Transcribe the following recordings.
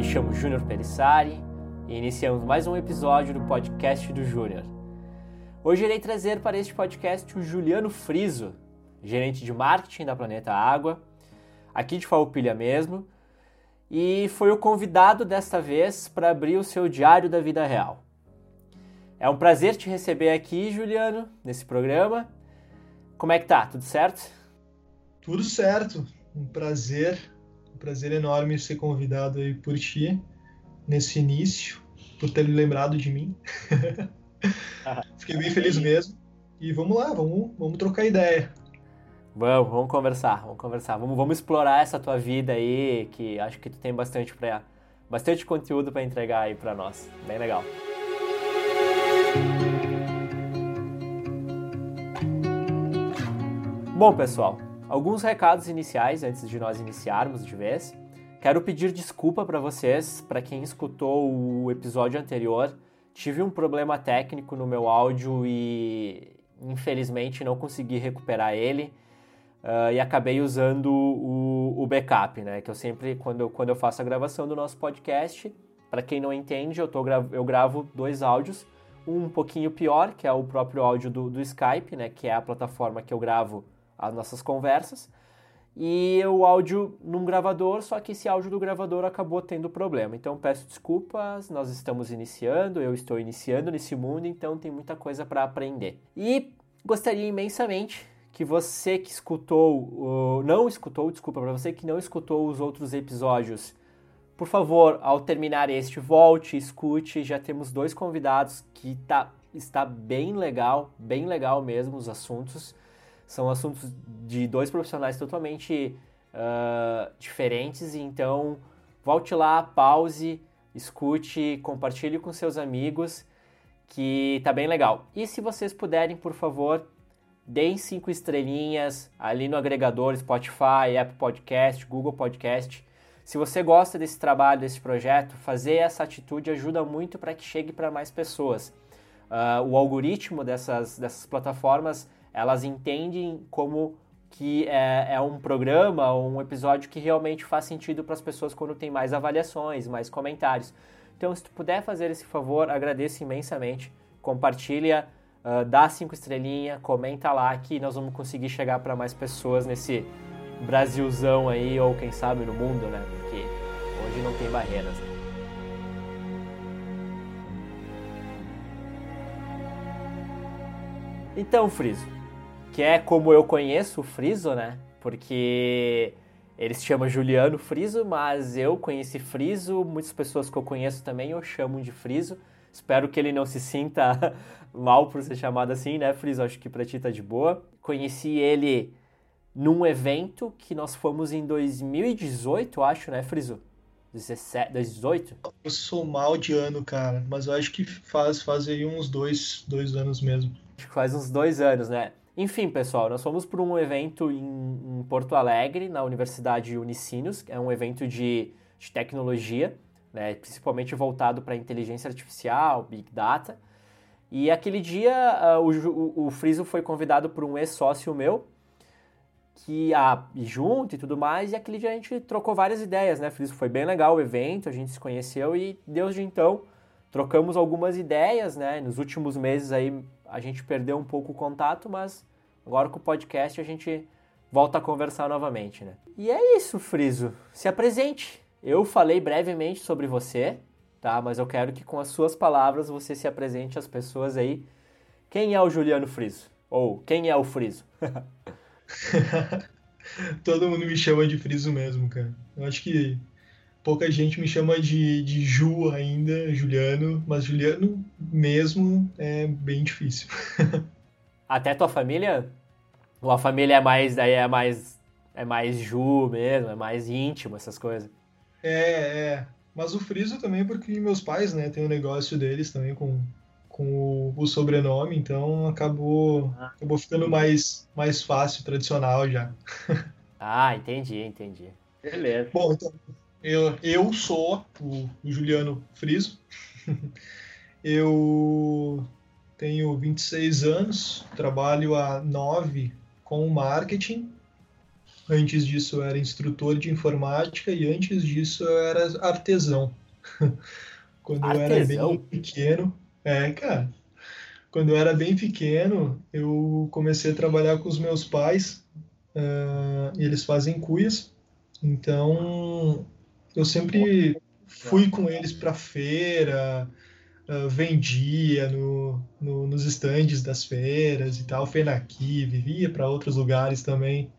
Me chamo Júnior Pelissari e iniciamos mais um episódio do podcast do Júnior. Hoje irei trazer para este podcast o Juliano Friso, gerente de marketing da Planeta Água, aqui de Farroupilha mesmo, e foi o convidado desta vez para abrir o seu diário da vida real. É um prazer te receber aqui, Juliano, nesse programa. Como é que tá? Tudo certo? Tudo certo. Um prazer, prazer enorme ser convidado aí por ti nesse início, por ter lembrado de mim. Fiquei bem feliz mesmo. E vamos lá, vamos, vamos trocar ideia. Vamos, vamos conversar, vamos conversar. Vamos, vamos explorar essa tua vida aí, que acho que tu tem bastante para bastante conteúdo para entregar aí para nós. Bem legal. Bom, pessoal, alguns recados iniciais antes de nós iniciarmos de vez. Quero pedir desculpa para vocês, para quem escutou o episódio anterior. Tive um problema técnico no meu áudio e infelizmente não consegui recuperar ele. Uh, e acabei usando o, o, backup, né? Que eu sempre, quando eu, quando eu faço a gravação do nosso podcast, para quem não entende, eu, tô, eu gravo dois áudios. Um, um pouquinho pior, que é o próprio áudio do, do Skype, né? Que é a plataforma que eu gravo as nossas conversas. E o áudio num gravador, só que esse áudio do gravador acabou tendo problema. Então peço desculpas, nós estamos iniciando, eu estou iniciando nesse mundo, então tem muita coisa para aprender. E gostaria imensamente que você que escutou, não escutou, desculpa, para você que não escutou os outros episódios, por favor, ao terminar este, volte, escute. Já temos dois convidados que tá, está bem legal, bem legal mesmo os assuntos. São assuntos de dois profissionais totalmente uh, diferentes, então volte lá, pause, escute, compartilhe com seus amigos, que tá bem legal. E se vocês puderem, por favor, deem cinco estrelinhas ali no agregador Spotify, Apple Podcast, Google Podcast. Se você gosta desse trabalho, desse projeto, fazer essa atitude ajuda muito para que chegue para mais pessoas. Uh, o algoritmo dessas, dessas plataformas, elas entendem como que é, é um programa, um episódio que realmente faz sentido para as pessoas quando tem mais avaliações, mais comentários. Então, se tu puder fazer esse favor, agradeço imensamente. Compartilha Uh, dá cinco estrelinhas, comenta lá que nós vamos conseguir chegar para mais pessoas nesse Brasilzão aí, ou quem sabe no mundo, né? Porque hoje não tem barreiras. Né? Então, Friso, que é como eu conheço o Friso, né? Porque ele se chama Juliano Friso, mas eu conheci Friso, muitas pessoas que eu conheço também eu chamo de Friso. Espero que ele não se sinta mal por ser chamado assim, né, Friso? Acho que pra ti tá de boa. Conheci ele num evento que nós fomos em 2018, acho, né, Friso? 17, 2018? Eu sou mal de ano, cara, mas eu acho que faz, faz aí uns dois, dois anos mesmo. Acho que faz uns dois anos, né? Enfim, pessoal, nós fomos para um evento em, em, Porto Alegre, na Universidade Unicinos, é um evento de, de tecnologia, né, principalmente voltado para inteligência artificial, Big Data. E aquele dia uh, o, o Friso foi convidado por um ex-sócio meu, que a ah, junto e tudo mais, e aquele dia a gente trocou várias ideias, né, Friso? Foi bem legal o evento, a gente se conheceu e desde então trocamos algumas ideias, né? Nos últimos meses aí a gente perdeu um pouco o contato, mas agora com o podcast a gente volta a conversar novamente, né? E é isso, Friso. Se apresente. Eu falei brevemente sobre você, tá? Mas eu quero que com as suas palavras você se apresente às pessoas aí. Quem é o Juliano Friso? Ou quem é o Friso? Todo mundo me chama de Friso mesmo, cara. Eu acho que pouca gente me chama de, de Ju ainda, Juliano, mas Juliano mesmo é bem difícil. Até tua família? Ou a família é mais, daí é mais, é mais Ju mesmo, é mais íntimo, essas coisas? É, é. Mas o Friso também, porque meus pais, né, tem um negócio deles também com, com o, o sobrenome, então acabou, ah. acabou ficando mais, mais fácil, tradicional já. Ah, entendi, entendi. Beleza. Bom, então, eu, eu sou o, o Juliano Friso. eu tenho 26 anos, trabalho há 9 com marketing Antes disso eu era instrutor de informática e antes disso eu era artesão. Quando artesão? eu era bem pequeno, é, cara. Quando eu era bem pequeno, eu comecei a trabalhar com os meus pais. Uh, eles fazem cuias. Então, eu sempre fui com eles para feira, uh, vendia no, no, nos estandes das feiras e tal, Fenaqui, vivia para outros lugares também,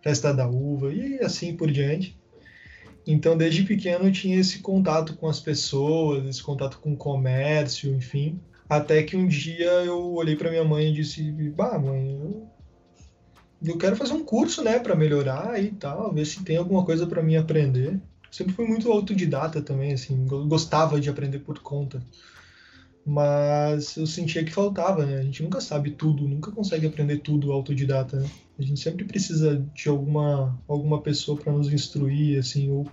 Festa da Uva e assim por diante. Então, desde pequeno eu tinha esse contato com as pessoas, esse contato com o comércio, enfim. Até que um dia eu olhei para minha mãe e disse: Bah, mãe, eu, eu quero fazer um curso, né, para melhorar e tal, ver se tem alguma coisa para mim aprender. Sempre fui muito autodidata também, assim, gostava de aprender por conta. Mas eu sentia que faltava, né? A gente nunca sabe tudo, nunca consegue aprender tudo autodidata, né? A gente sempre precisa de alguma, alguma pessoa para nos instruir, assim, ou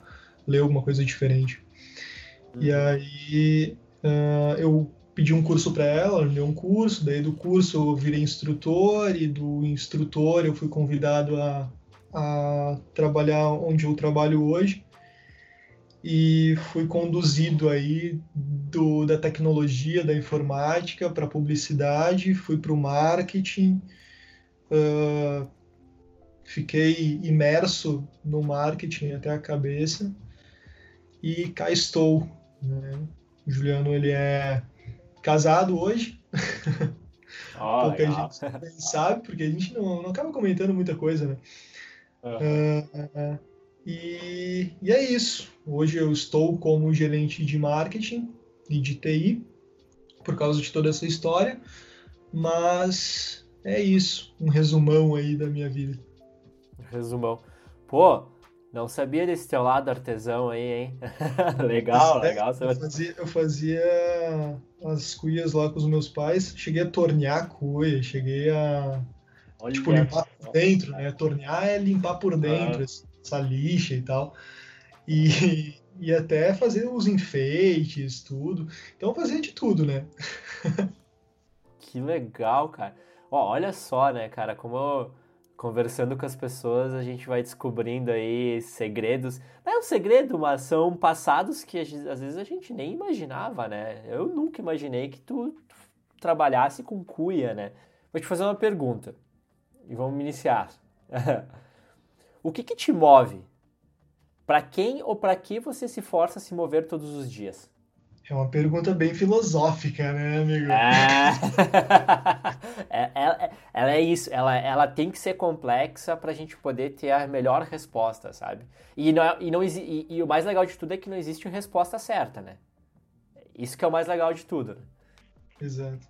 ler alguma coisa diferente. Uhum. E aí uh, eu pedi um curso para ela, ela me deu um curso, daí do curso eu virei instrutor, e do instrutor eu fui convidado a, a trabalhar onde eu trabalho hoje e fui conduzido aí do, da tecnologia, da informática para publicidade, fui para o marketing, uh, fiquei imerso no marketing até a cabeça e cá estou. Né? O Juliano ele é casado hoje. Oh, Pouca legal. gente sabe, porque a gente não, não acaba comentando muita coisa, né? Uhum. Uh, e, e é isso. Hoje eu estou como gerente de marketing e de TI, por causa de toda essa história, mas é isso. Um resumão aí da minha vida. Resumão. Pô, não sabia desse teu lado artesão aí, hein? legal, é, legal. Eu fazia, eu fazia as cuias lá com os meus pais, cheguei a tornear a cuia, cheguei a Olha tipo, limpar por dentro, né? Tornear é limpar por dentro, ah. essa lixa e tal. E, e até fazer os enfeites, tudo. Então fazia de tudo, né? que legal, cara. Ó, olha só, né, cara, como eu conversando com as pessoas, a gente vai descobrindo aí segredos. Não é um segredo, mas são passados que às vezes a gente nem imaginava, né? Eu nunca imaginei que tu trabalhasse com cuia, né? Vou te fazer uma pergunta e vamos iniciar. o que, que te move? Para quem ou para que você se força a se mover todos os dias? É uma pergunta bem filosófica, né, amigo? É... é, é, ela é isso, ela, ela tem que ser complexa para a gente poder ter a melhor resposta, sabe? E, não, é, e, não, e, e, o mais legal de tudo é que não existe uma resposta certa, né? Isso que é o mais legal de tudo. Né? Exato.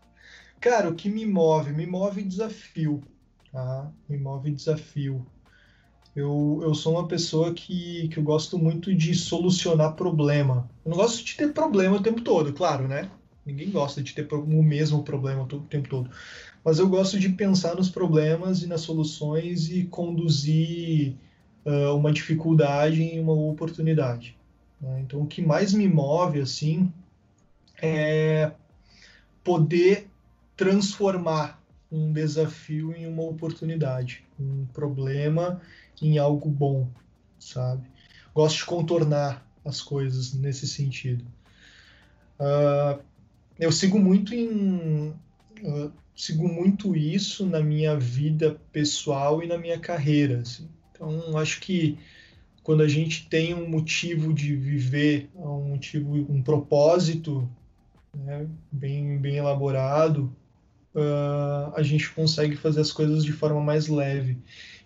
Cara, o que me move? Me move desafio, tá? Me move desafio. Eu, eu sou uma pessoa que, que eu gosto muito de solucionar problema. Eu não gosto de ter problema o tempo todo, claro, né? Ninguém gosta de ter o mesmo problema o tempo todo. Mas eu gosto de pensar nos problemas e nas soluções e conduzir uh, uma dificuldade em uma oportunidade. Né? Então, o que mais me move, assim, é poder transformar um desafio em uma oportunidade, um problema em algo bom, sabe? Gosto de contornar as coisas nesse sentido. Uh, eu sigo muito em uh, sigo muito isso na minha vida pessoal e na minha carreira. Assim. Então acho que quando a gente tem um motivo de viver, um motivo, um propósito né, bem bem elaborado, uh, a gente consegue fazer as coisas de forma mais leve.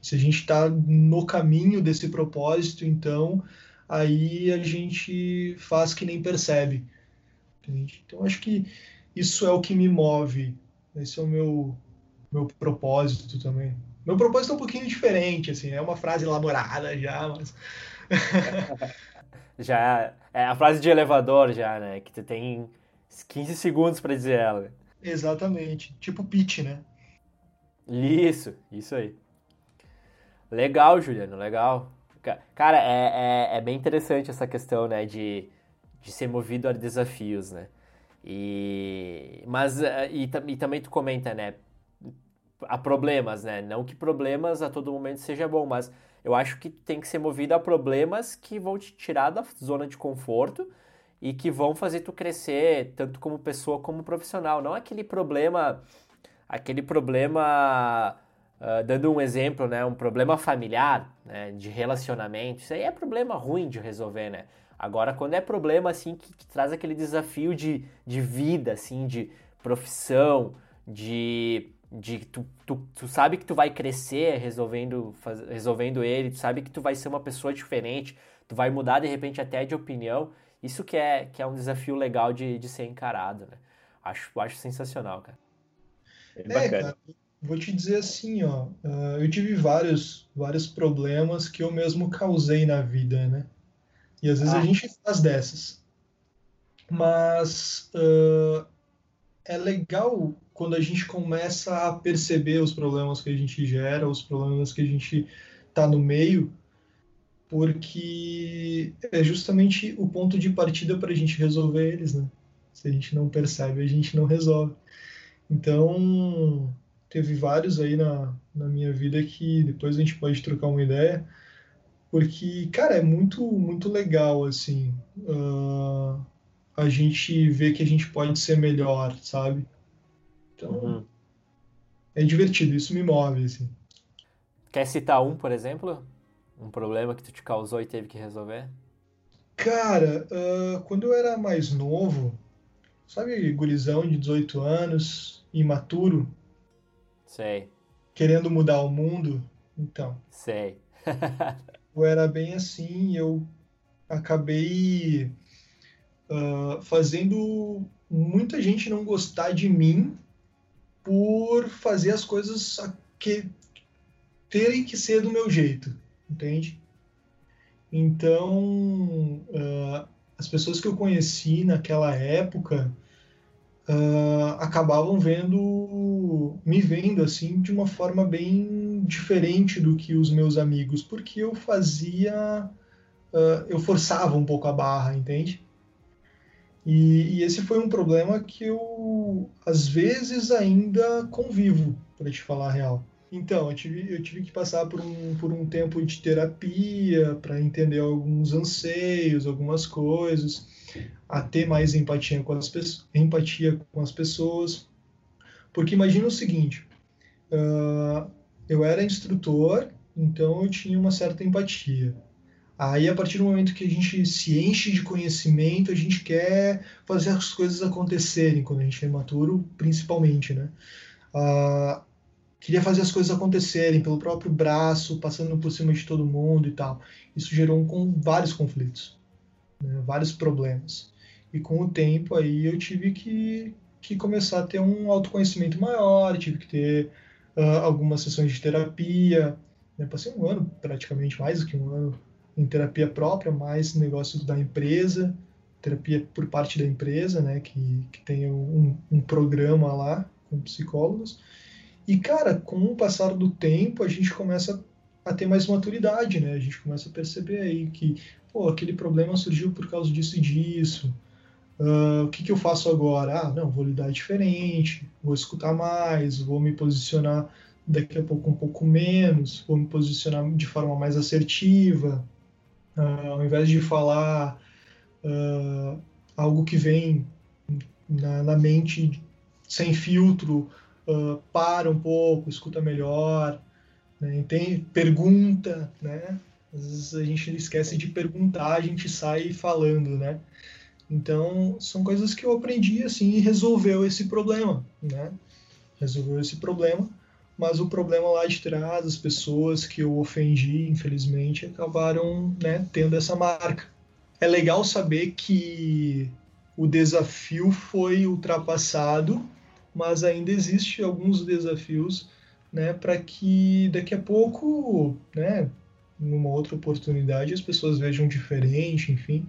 Se a gente está no caminho desse propósito, então aí a gente faz que nem percebe. Entende? Então acho que isso é o que me move. Esse é o meu meu propósito também. Meu propósito é um pouquinho diferente, assim, é uma frase elaborada já, mas já é a frase de elevador já, né, que tu tem 15 segundos para dizer ela. Exatamente, tipo pitch, né? Isso, isso aí. Legal, Juliano, legal. Cara, é, é, é, bem interessante essa questão, né, de, de ser movido a desafios, né? E, mas, eh, e, e também tu comenta, né, há problemas, né? Não que problemas a todo momento seja bom, mas Eu acho que tem que ser movido a problemas que vão te tirar da zona de conforto e que vão fazer tu crescer tanto como pessoa como profissional. Não aquele problema, aquele problema, uh, dando um exemplo, né, um problema familiar, né, de relacionamento. Isso aí é problema ruim de resolver, né? Agora, quando é problema assim que, que traz aquele desafio de, de vida, assim, de profissão, de de tu, tu, tu sabe que tu vai crescer resolvendo, faz, resolvendo ele, tu sabe que tu vai ser uma pessoa diferente, tu vai mudar de repente até de opinião. Isso que é, que é um desafio legal de, de ser encarado, né? Acho, acho sensacional, cara. É, é cara, vou te dizer assim, ó, uh, eu tive vários, vários problemas que eu mesmo causei na vida, né? E às vezes ah. a gente faz dessas. Mas uh, é legal quando a gente começa a perceber os problemas que a gente gera, os problemas que a gente está no meio, porque é justamente o ponto de partida para a gente resolver eles, né? Se a gente não percebe, a gente não resolve. Então, teve vários aí na, na minha vida que depois a gente pode trocar uma ideia, porque, cara, é muito, muito legal, assim, uh, a gente ver que a gente pode ser melhor, sabe? Então, uhum. é divertido, isso me move, assim. Quer citar um, por exemplo? Um problema que tu te causou e teve que resolver? Cara, uh, quando eu era mais novo, sabe, gurizão de 18 anos, imaturo? Sei. Querendo mudar o mundo? Então. Sei. eu era bem assim, eu acabei uh, fazendo muita gente não gostar de mim por fazer as coisas que terem que ser do meu jeito, entende? Então, uh, as pessoas que eu conheci naquela época uh, acabavam vendo, me vendo assim de uma forma bem diferente do que os meus amigos, porque eu fazia, uh, eu forçava um pouco a barra, entende? E, e, esse foi um problema que eu, às vezes, ainda convivo, para te falar a real. Então, eu tive, eu tive que passar por um, por um tempo de terapia para entender alguns anseios, algumas coisas, a ter mais empatia com as, empatia com as pessoas. Porque imagina o seguinte: uh, eu era instrutor, então eu tinha uma certa empatia. Aí, a partir do momento que a gente se enche de conhecimento, a gente quer fazer as coisas acontecerem, quando a gente é maturo, principalmente, né? Ah, queria fazer as coisas acontecerem pelo próprio braço, passando por cima de todo mundo e tal. Isso gerou com vários conflitos, né? vários problemas. E com o tempo aí eu tive que, que começar a ter um autoconhecimento maior, tive que ter uh, algumas sessões de terapia. Né? Passei um ano, praticamente mais do que um ano, em terapia própria, mais negócios da empresa, terapia por parte da empresa, né, que, que tem um, um programa lá com psicólogos. E, cara, com o passar do tempo, a gente começa a ter mais maturidade, né? A gente começa a perceber aí que, pô, aquele problema surgiu por causa disso e disso. Uh, o que, que eu faço agora? Ah, não, vou lidar diferente, vou escutar mais, vou me posicionar daqui a pouco um pouco menos, vou me posicionar de forma mais assertiva, Uh, ao invés de falar uh, algo que vem na, na mente sem filtro, para um pouco, escuta melhor, né? Tem, pergunta, né? Às vezes a gente esquece de perguntar, a gente sai falando, né? Então, são coisas que eu aprendi assim e resolveu esse problema, né? Resolveu esse problema mas o problema lá de trás, as pessoas que eu ofendi, infelizmente, acabaram né, tendo essa marca. É legal saber que o desafio foi ultrapassado, mas ainda existe alguns desafios né, para que daqui a pouco, né, numa outra oportunidade, as pessoas vejam diferente, enfim.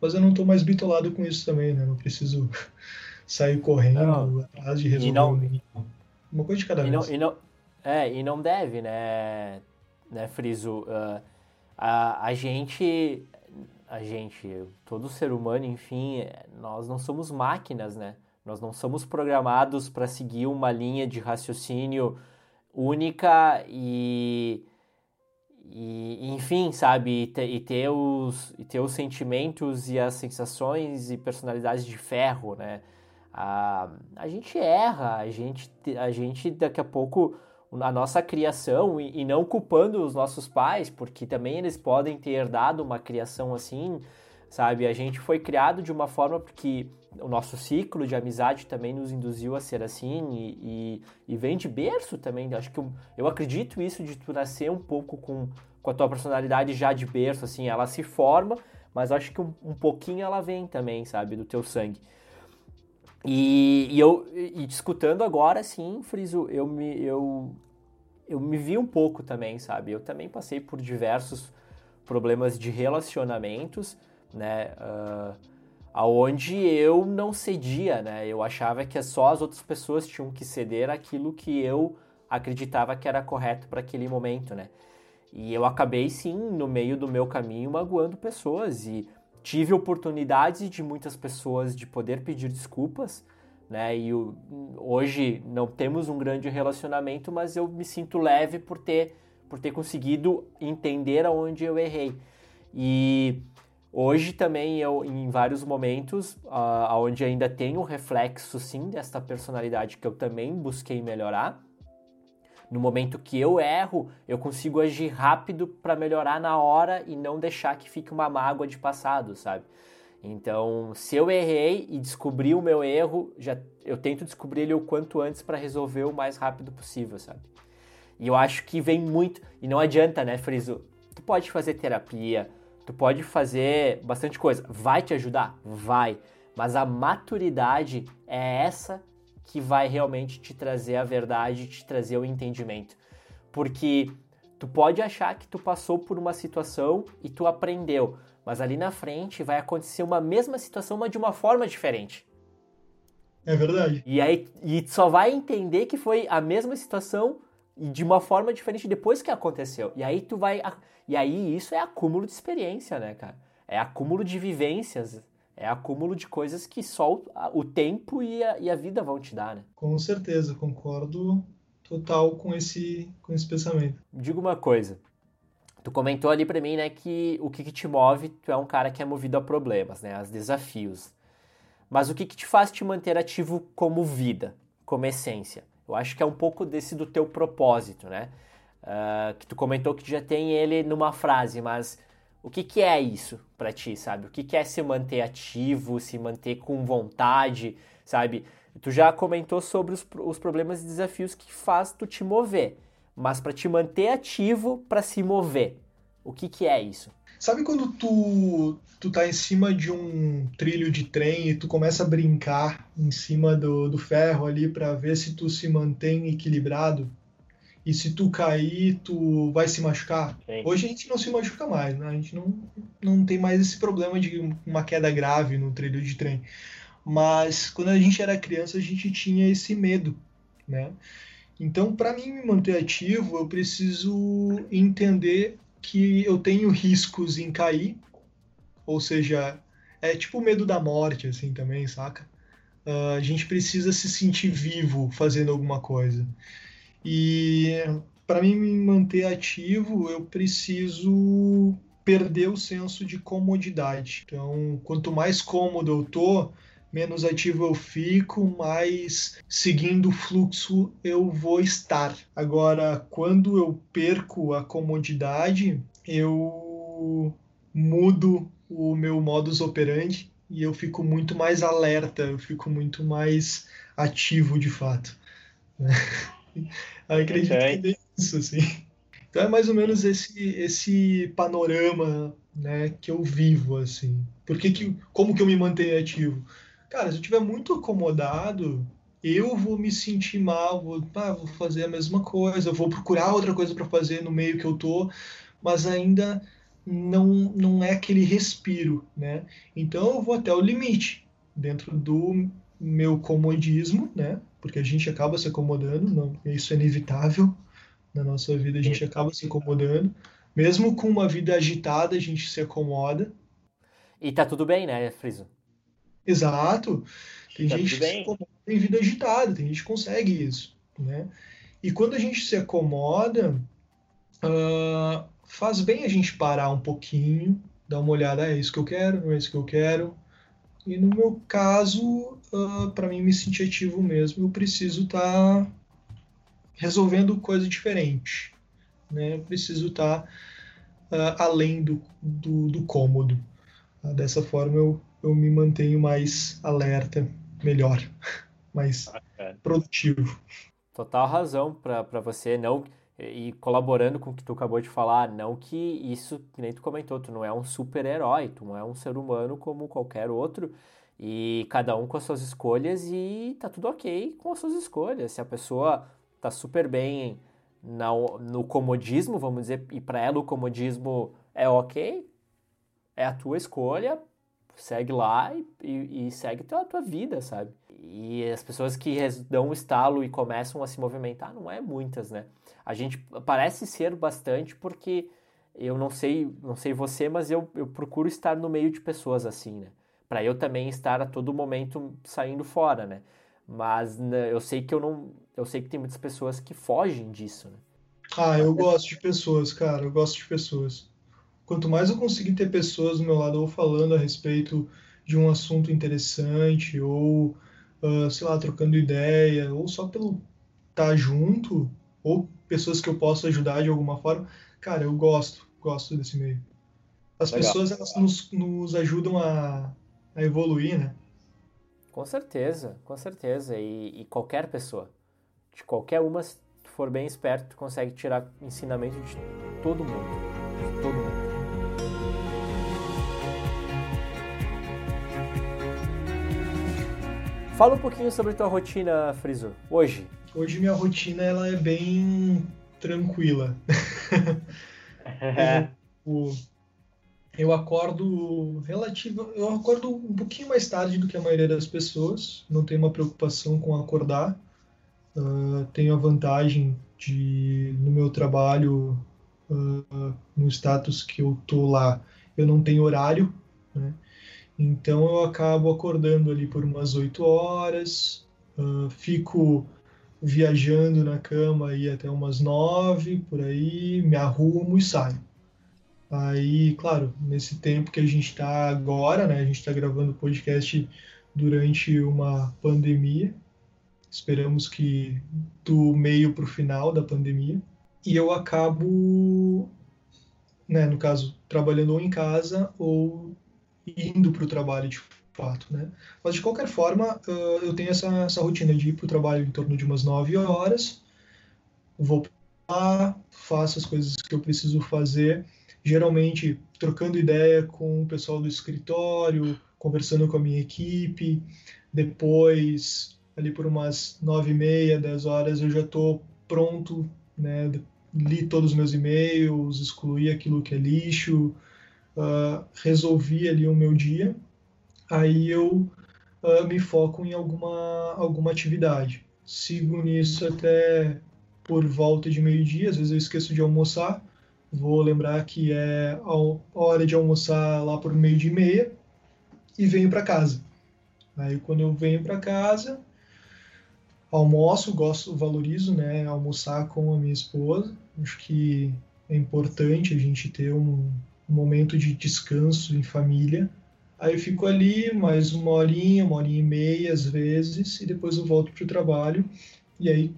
Mas eu não estou mais bitolado com isso também, né? Não preciso sair correndo não, atrás de resolver. Não, uma coisa de cada e vez. Não, e não, é, e não deve, né, né Friso? Uh, a, a gente, a gente, todo ser humano, enfim, nós não somos máquinas, né? Nós não somos programados para seguir uma linha de raciocínio única e, e, enfim, sabe, e ter, e ter, os, e ter os sentimentos e as sensações e personalidades de ferro, né? A, a gente erra, a gente, a gente daqui a pouco, a nossa criação, e, e não culpando os nossos pais, porque também eles podem ter herdado uma criação assim, sabe? A gente foi criado de uma forma porque o nosso ciclo de amizade também nos induziu a ser assim e, e, e vem de berço também. Acho que eu, eu, acredito isso de tu nascer um pouco com, com a tua personalidade já de berço, assim, ela se forma, mas acho que um, um pouquinho ela vem também, sabe, do teu sangue. E, e eu e escutando agora, sim, Friso, eu me, eu, eu me vi um pouco também, sabe? Eu também passei por diversos problemas de relacionamentos, né? Uh, aonde eu não cedia, né? Eu achava que só as outras pessoas tinham que ceder aquilo que eu acreditava que era correto para aquele momento, né? E eu acabei sim no meio do meu caminho magoando pessoas e tive oportunidades de muitas pessoas de poder pedir desculpas, né? E o, hoje não temos um grande relacionamento, mas eu me sinto leve por ter por ter conseguido entender aonde eu errei. E hoje também eu em vários momentos uh, onde ainda tenho reflexo sim desta personalidade que eu também busquei melhorar, no momento que eu erro, eu consigo agir rápido para melhorar na hora e não deixar que fique uma mágoa de passado, sabe? Então, se eu errei e descobri o meu erro, já eu tento descobrir ele o quanto antes para resolver o mais rápido possível, sabe? E eu acho que vem muito, e não adianta, né, Friso? Tu pode fazer terapia, tu pode fazer bastante coisa, vai te ajudar? Vai. Mas a maturidade é essa que vai realmente te trazer a verdade, te trazer o entendimento. Porque tu pode achar que tu passou por uma situação e tu aprendeu, mas ali na frente vai acontecer uma mesma situação, mas de uma forma diferente. É verdade. E aí e só vai entender que foi a mesma situação e de uma forma diferente depois que aconteceu. E aí tu vai e aí isso é acúmulo de experiência, né, cara? É acúmulo de vivências, é acúmulo de coisas que só o, tempo e a, e a, vida vão te dar, né? Com certeza, concordo total com esse, com esse pensamento. Diga uma coisa. Tu comentou ali para mim, né, que o que, que, te move, tu é um cara que é movido a problemas, né, a desafios. Mas o que, que te faz te manter ativo como vida, como essência? Eu acho que é um pouco desse do teu propósito, né? Uh, que tu comentou que já tem ele numa frase, mas o que, que é isso para ti, sabe? O que, que é se manter ativo, se manter com vontade, sabe? Tu já comentou sobre os, os problemas e desafios que faz tu te mover, mas para te manter ativo, para se mover, o que, que é isso? Sabe quando tu, tu tá em cima de um trilho de trem e tu começa a brincar em cima do, do ferro ali para ver se tu se mantém equilibrado? e se tu cair, tu vai se machucar. Sim. Hoje a gente não se machuca mais, né? A gente não, não tem mais esse problema de uma queda grave no trilho de trem. Mas quando a gente era criança, a gente tinha esse medo, né? Então, para mim me manter ativo, eu preciso entender que eu tenho riscos em cair, ou seja, é tipo o medo da morte, assim, também, saca? Uh, a gente precisa se sentir vivo fazendo alguma coisa. E para mim me manter ativo, eu preciso perder o senso de comodidade. Então, quanto mais cômodo eu tô, menos ativo eu fico, mais seguindo o fluxo eu vou estar. Agora, quando eu perco a comodidade, eu mudo o meu modus operandi e eu fico muito mais alerta, eu fico muito mais ativo de fato. Eu acredito okay. que é isso, assim. Então é mais ou menos esse, esse panorama né, que eu vivo, assim. Por que que, como que eu me mantenho ativo? Cara, se eu estiver muito acomodado, eu vou me sentir mal, vou, ah, vou fazer a mesma coisa, vou procurar outra coisa para fazer no meio que eu tô, mas ainda não, não é aquele respiro, né? Então eu vou até o limite, dentro do meu comodismo, né? Porque a gente acaba se acomodando, não, isso é inevitável na nossa vida, a gente acaba se acomodando. Mesmo com uma vida agitada, a gente se acomoda. E tá tudo bem, né, Friso? Exato. Tem tá gente que se acomoda em vida agitada, tem gente que consegue isso, né? E quando a gente se acomoda, uh, faz bem a gente parar um pouquinho, dar uma olhada, é isso que eu quero, não é isso que eu quero. E no meu caso, uh, para mim me sentir ativo mesmo, eu preciso estar tá resolvendo coisa diferente. Né? Eu preciso estar tá, uh, além do, do, do cômodo. Dessa forma eu, eu me mantenho mais alerta, melhor, mais produtivo. Total razão para você não e colaborando com o que tu acabou de falar, não que isso, que nem tu comentou, tu não é um super-herói, tu não é um ser humano como qualquer outro, e cada um com as suas escolhas e tá tudo ok com as suas escolhas. Se a pessoa tá super bem na, no comodismo, vamos dizer, e para ela o comodismo é ok, é a tua escolha, segue lá e, e, e segue a tua, vida, sabe? E as pessoas que dão um estalo e começam a se movimentar, não é muitas, né? A gente parece ser bastante porque eu não sei, não sei você, mas eu, eu procuro estar no meio de pessoas assim, né? Para eu também estar a todo momento saindo fora, né? Mas né, eu sei que eu não, eu sei que tem muitas pessoas que fogem disso, né? Ah, eu gosto de pessoas, cara, eu gosto de pessoas. Quanto mais eu conseguir ter pessoas do meu lado ou falando a respeito de um assunto interessante ou uh, sei lá, trocando ideia, ou só pelo estar tá junto, ou pessoas que eu posso ajudar de alguma forma, cara, eu gosto, gosto desse meio. As Legal. pessoas elas nos, nos ajudam a, a evoluir, né? Com certeza, com certeza. E, e, qualquer pessoa, de qualquer uma, se for bem esperto, tu consegue tirar ensinamento de todo mundo. Fala um pouquinho sobre a tua rotina, Friso, hoje. Hoje minha rotina ela é bem tranquila. eu, eu acordo relativo, eu acordo um pouquinho mais tarde do que a maioria das pessoas. Não tenho uma preocupação com acordar. Uh, tenho a vantagem de no meu trabalho, uh, no status que eu tô lá, eu não tenho horário, né? Então eu acabo acordando ali por umas 8 horas, uh, fico viajando na cama aí até umas 9 por aí, me arrumo e saio. Aí, claro, nesse tempo que a gente está agora, né, a gente está gravando podcast durante uma pandemia, esperamos que do meio para o final da pandemia, e eu acabo, né, no caso, trabalhando ou em casa ou indo para o trabalho de fato, né? Mas de qualquer forma, eu tenho essa, essa rotina de ir para o trabalho em torno de umas 9 horas, vou lá, faço as coisas que eu preciso fazer, geralmente trocando ideia com o pessoal do escritório, conversando com a minha equipe, depois, ali por umas 9 e meia, 10 horas, eu já estou pronto, né? Li todos os meus e-mails, excluí aquilo que é lixo, uh, resolvi ali o meu dia, aí eu uh, me foco em alguma, alguma atividade. Sigo nisso até por volta de meio-dia, às vezes eu esqueço de almoçar, vou lembrar que é a hora de almoçar lá por meio-dia e meia e venho para casa. Aí quando eu venho para casa, almoço, gosto, valorizo, né, almoçar com a minha esposa. Acho que é importante a gente ter um, um momento de descanso em família. Aí eu fico ali mais uma horinha, uma horinha e meia às vezes, e depois eu volto para o trabalho. E aí,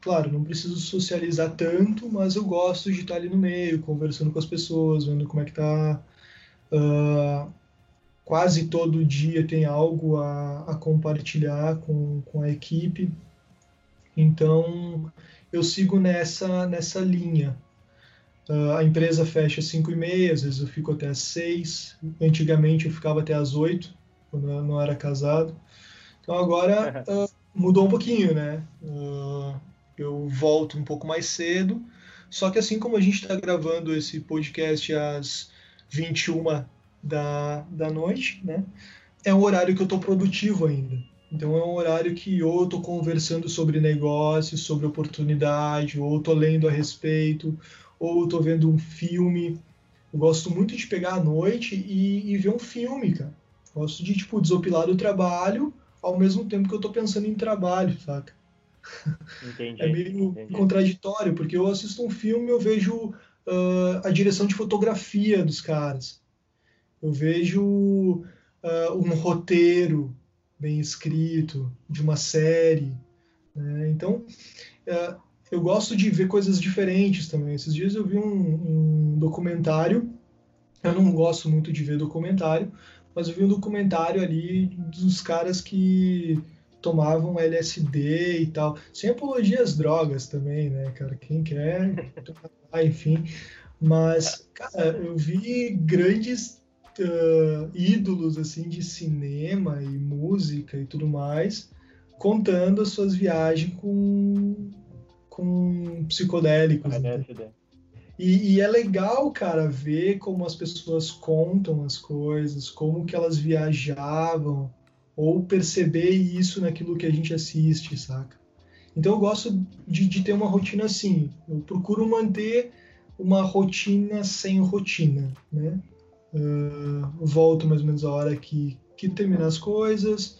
claro, não preciso socializar tanto, mas eu gosto de estar ali no meio, conversando com as pessoas, vendo como é que tá. Uh, quase todo dia tem algo a, a compartilhar com, com a equipe. Então, eu sigo nessa, nessa linha. Uh, a empresa fecha às 5 e meia, às vezes eu fico até às 6. Antigamente eu ficava até às 8, quando eu não era casado. Então agora uh, mudou um pouquinho, né? Uh, eu volto um pouco mais cedo. Só que assim como a gente está gravando esse podcast às 21 da, da noite, né? É um horário que eu estou produtivo ainda. Então é um horário que ou eu estou conversando sobre negócios, sobre oportunidade, ou estou lendo a respeito, ou estou vendo um filme. Eu gosto muito de pegar à noite e, e, ver um filme, cara. Gosto de, tipo, desopilar do trabalho ao mesmo tempo que eu estou pensando em trabalho, saca? Entendi, é meio entendi. contraditório, porque eu assisto um filme, eu vejo uh, a direção de fotografia dos caras. Eu vejo uh, um roteiro bem escrito de uma série. Né? Então, uh, eu gosto de ver coisas diferentes também. Esses dias eu vi um, um documentário. Eu não gosto muito de ver documentário, mas eu vi um documentário ali dos caras que tomavam LSD e tal. Sem apologia às drogas também, né, cara? Quem quer, enfim. Mas, cara, eu vi grandes uh, ídolos, assim, de cinema e música e tudo mais, contando as suas viagens com, com psicodélicos. LSD. E, e, é legal, cara, ver como as pessoas contam as coisas, como que elas viajavam, ou perceber isso naquilo que a gente assiste, saca? Então eu gosto de, de ter uma rotina assim. Eu procuro manter uma rotina sem rotina, né? Uh, volto mais ou menos a hora que, que terminar as coisas,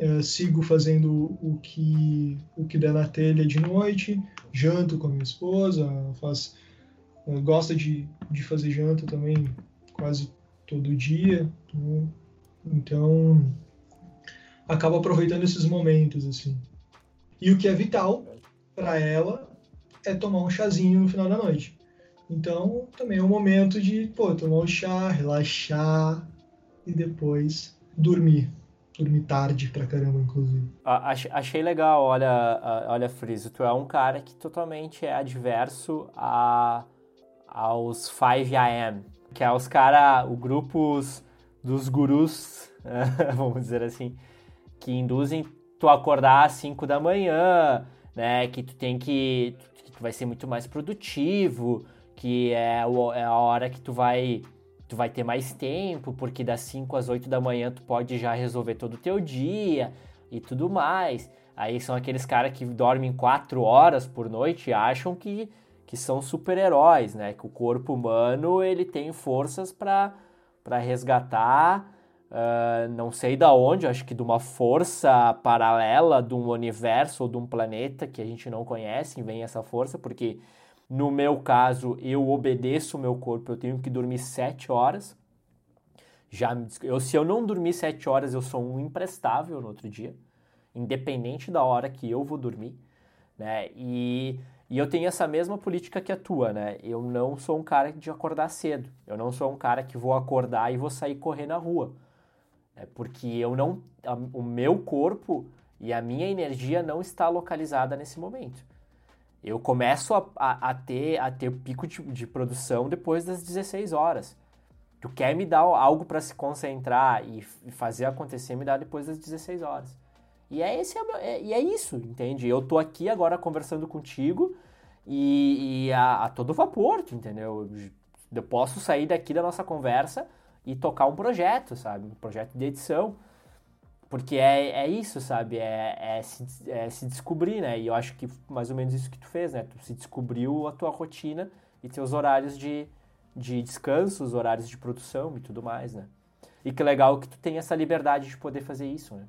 uh, sigo fazendo o que o que der na telha de noite, janto com a minha esposa, faz, uh, gosta de, de fazer janta também quase todo dia, né? então acaba aproveitando esses momentos assim. E o que é vital para ela é tomar um chazinho no final da noite. Então, também é um momento de, pô, tomar um chá, relaxar e depois dormir. Dormir tarde pra caramba, inclusive. Achei legal, olha, olha, Friso, tu é um cara que totalmente é adverso a, aos 5 AM, que é os cara, o grupos dos gurus, vamos dizer assim, que induzem tu acordar às 5 da manhã, né? Que tu tem que. que tu vai ser muito mais produtivo, que é, é a hora que tu vai. Tu vai ter mais tempo, porque das 5 às 8 da manhã tu pode já resolver todo o teu dia e tudo mais. Aí são aqueles caras que dormem 4 horas por noite e acham que, que são super-heróis, né? Que o corpo humano ele tem forças para resgatar Uh, não sei da onde, acho que de uma força paralela, de um universo ou de um planeta que a gente não conhece, vem essa força, porque no meu caso eu obedeço o meu corpo, eu tenho que dormir sete horas. Já eu, se eu não dormir sete horas, eu sou um imprestável no outro dia, independente da hora que eu vou dormir, né? E, e eu tenho essa mesma política que a tua, né? Eu não sou um cara de acordar cedo. Eu não sou um cara que vou acordar e vou sair correr na rua. É porque eu não, a, o meu corpo e a minha energia não está localizada nesse momento. Eu começo a, a, a ter a ter pico de, de, produção depois das 16 horas. Tu quer me dar algo para se concentrar e, fazer acontecer, me dá depois das 16 horas. E é, esse, é, e é isso, entende? Eu tô aqui agora conversando contigo e, e a, a, todo vapor, entendeu? Eu posso sair daqui da nossa conversa e tocar um projeto, sabe? Um projeto de edição. Porque é, é isso, sabe? É, é, se, é se descobrir, né? E eu acho que mais ou menos isso que tu fez, né? Tu se descobriu a tua rotina e teus horários de, de descanso, os horários de produção e tudo mais, né? E que legal que tu tem essa liberdade de poder fazer isso, né?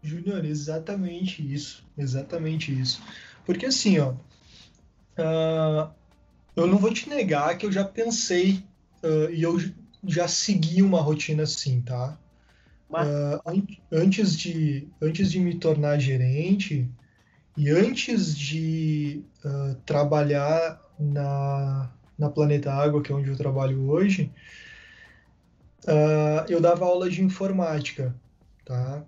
Júnior, exatamente isso. Exatamente isso. Porque assim, ó. Uh, eu não vou te negar que eu já pensei uh, e eu já segui uma rotina assim, tá? Mas... Uh, an antes, de, antes de me tornar gerente e antes de uh, trabalhar na, na Planeta Água, que é onde eu trabalho hoje, uh, eu dava aula de informática, tá?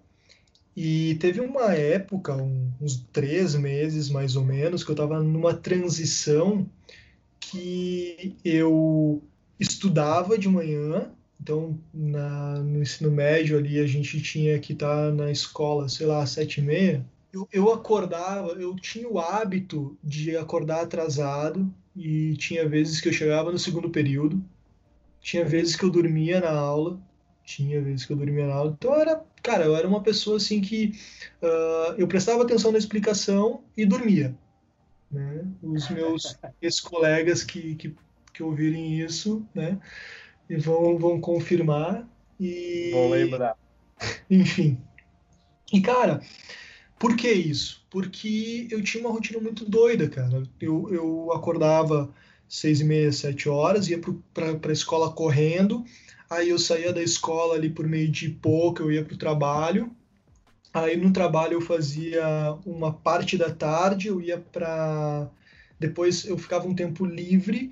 E teve uma época, um, uns três meses mais ou menos, que eu estava numa transição que eu estudava de manhã, então na, no ensino médio ali a gente tinha que estar tá na escola, sei lá, às sete e meia. Eu, eu acordava, eu tinha o hábito de acordar atrasado e tinha vezes que eu chegava no segundo período, tinha vezes que eu dormia na aula, tinha vezes que eu dormia na aula. Então era, cara, eu era uma pessoa assim que uh, eu prestava atenção na explicação e dormia. Né? Os meus ex-colegas que, que que ouvirem isso, né? E vão, vão confirmar e... Vão lembrar. Enfim. E, cara, por que isso? Porque eu tinha uma rotina muito doida, cara. Eu, eu acordava seis e meia, sete horas, ia para a escola correndo, aí eu saía da escola ali por meio de pouco, eu ia para o trabalho, aí no trabalho eu fazia uma parte da tarde, eu ia para... Depois eu ficava um tempo livre,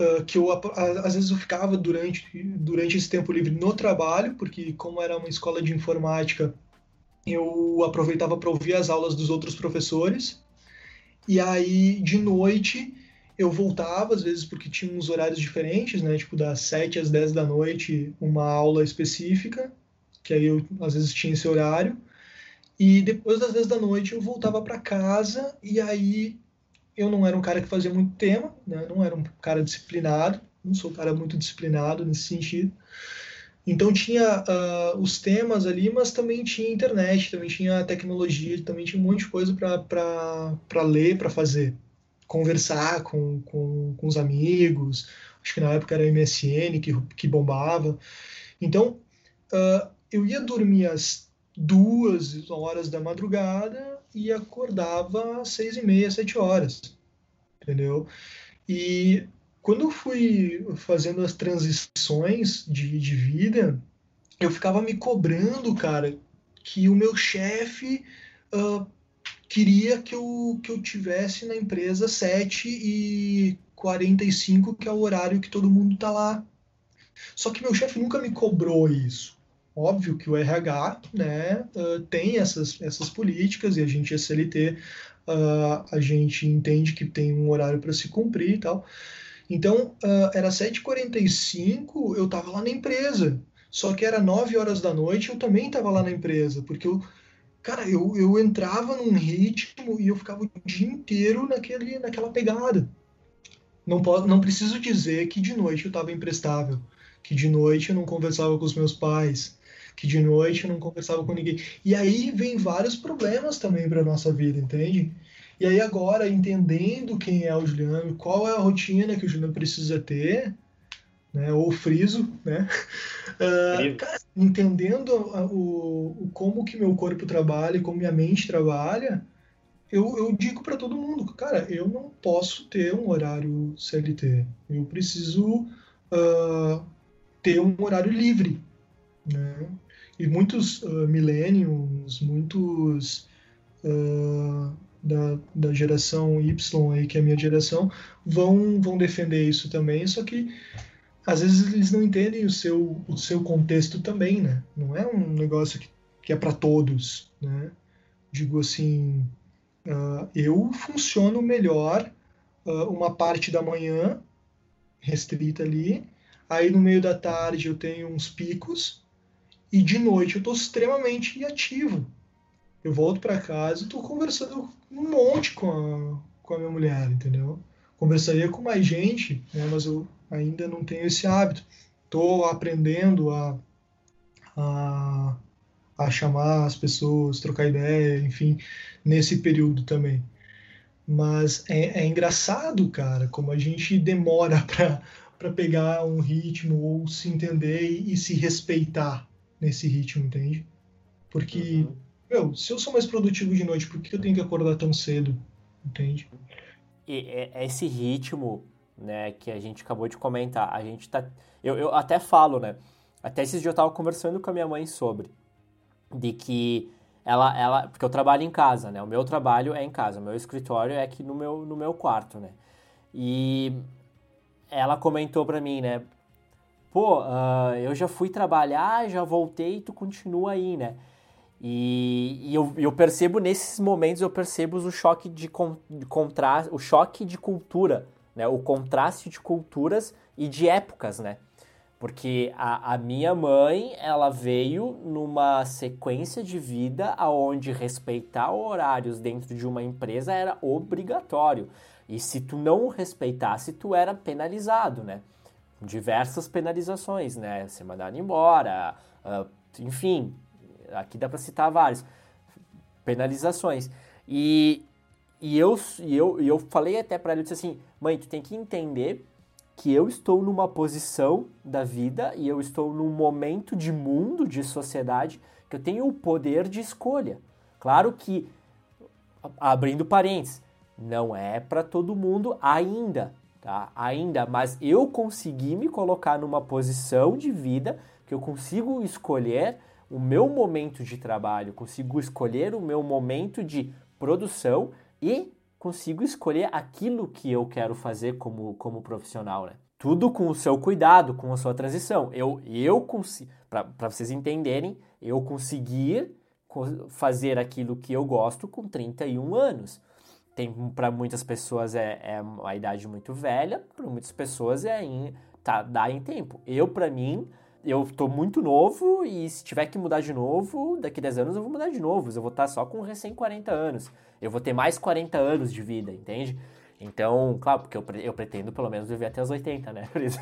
uh, que eu às vezes eu ficava durante, durante esse tempo livre no trabalho, porque como era uma escola de informática, eu aproveitava para ouvir as aulas dos outros professores, e aí de noite eu voltava, às vezes porque tinha uns horários diferentes, né? Tipo, das 7 às 10 da noite, uma aula específica, que aí eu às vezes tinha esse horário. E depois das 10 da noite eu voltava para casa e aí eu não era um cara que fazia muito tema, né? Não era um cara disciplinado, não sou um cara muito disciplinado nesse sentido. Então tinha uh, os temas ali, mas também tinha internet, também tinha tecnologia, também tinha um monte de coisa para ler, para fazer conversar com, com, com os amigos. Acho que na época era MSN que, que bombava. Então, uh, eu ia dormir às duas horas da madrugada e acordava às seis e meia, sete horas. Entendeu? E quando eu fui fazendo as transições de, de vida, eu ficava me cobrando, cara, que o meu chefe uh, queria que eu, que eu tivesse na empresa 7 e 45, que é o horário que todo mundo tá lá. Só que meu chefe nunca me cobrou isso. Óbvio que o RH né, uh, tem essas, essas políticas e a gente é CLT, uh, a gente entende que tem um horário para se cumprir e tal. Então, uh, era 7h45, eu estava lá na empresa. Só que era 9 horas da noite, eu também estava lá na empresa, porque eu cara, eu, eu entrava num ritmo e eu ficava o dia inteiro naquele, naquela pegada. Não, posso, não preciso dizer que de noite eu estava imprestável, que de noite eu não conversava com os meus pais, que de noite não conversava com ninguém. E aí vem vários problemas também para nossa vida, entende? E aí agora, entendendo quem é o Juliano, qual é a rotina que o Juliano precisa ter, né, ou friso, né? Uh, cara, entendendo o, o, como que meu corpo trabalha, como minha mente trabalha, eu, eu digo para todo mundo, cara, eu não posso ter um horário CLT, eu preciso uh, ter um horário livre, né? E muitos uh, millennials, muitos uh, da, da geração Y aí, que é a minha geração, vão, vão defender isso também, só que às vezes eles não entendem o seu, o seu contexto também, né? Não é um negócio que, que é para todos, né? Digo assim, uh, eu funciono melhor uh, uma parte da manhã restrita ali, aí no meio da tarde eu tenho uns picos e de noite eu estou extremamente ativo. Eu volto para casa e estou conversando um monte com a, com a minha mulher, entendeu? Conversaria com mais gente, né? Mas eu ainda não tenho esse hábito. Estou aprendendo a, a, a chamar as pessoas, trocar ideia, enfim, nesse período também. Mas é, é engraçado, cara, como a gente demora para pegar um ritmo ou se entender e, e, se respeitar nesse ritmo, entende? Porque, uhum. meu, se eu sou mais produtivo de noite, por que eu tenho que acordar tão cedo? Entende? E é, esse ritmo né, que a gente acabou de comentar. A gente tá. Eu, eu até falo, né? Até esses dias eu tava conversando com a minha mãe sobre. De que ela, ela. Porque eu trabalho em casa, né? O meu trabalho é em casa, o meu escritório é aqui no meu, no meu quarto, né? E ela comentou pra mim, né? Pô, uh, eu já fui trabalhar, já voltei tu continua aí, né? E, e eu, eu, percebo nesses momentos, eu percebo o choque de, con, de contraste, o choque de cultura né? O contraste de culturas e de épocas, né? Porque a, a minha mãe, ela veio numa sequência de vida aonde respeitar horários dentro de uma empresa era obrigatório. E se tu não respeitasse, tu era penalizado, né? Diversas penalizações, né? Ser mandado embora, uh, enfim, aqui dá para citar vários. Penalizações. E, e eu, e eu, e eu falei até para ele, disse assim, mãe, tu tem que entender que eu estou numa posição da vida e eu estou num momento de mundo, de sociedade, que eu tenho o poder de escolha. Claro que, abrindo parênteses, não é para todo mundo ainda, tá? Ainda, mas eu consegui me colocar numa posição de vida que eu consigo escolher o meu momento de trabalho, consigo escolher o meu momento de produção e consigo escolher aquilo que eu quero fazer como, como profissional, né? Tudo com o seu cuidado, com a sua transição. Eu, eu para vocês entenderem, eu conseguir fazer aquilo que eu gosto com 31 anos tem para muitas pessoas é, é uma idade muito velha, para muitas pessoas é em, tá, dá em tempo. Eu, para mim, eu tô muito novo e se tiver que mudar de novo, daqui 10 anos eu vou mudar de novo. Eu vou estar tá só com recém 40 anos. Eu vou ter mais 40 anos de vida, entende? Então, claro, porque eu, eu pretendo pelo menos viver até os 80, né? Por isso,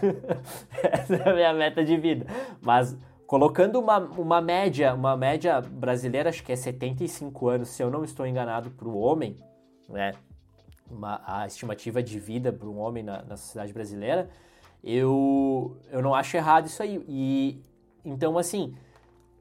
essa é a minha meta de vida. Mas colocando uma, uma média, uma média brasileira, acho que é 75 anos, se eu não estou enganado, para o homem, né, uma, a estimativa de vida para um homem na, na sociedade brasileira, eu, eu não acho errado isso aí. E então, assim,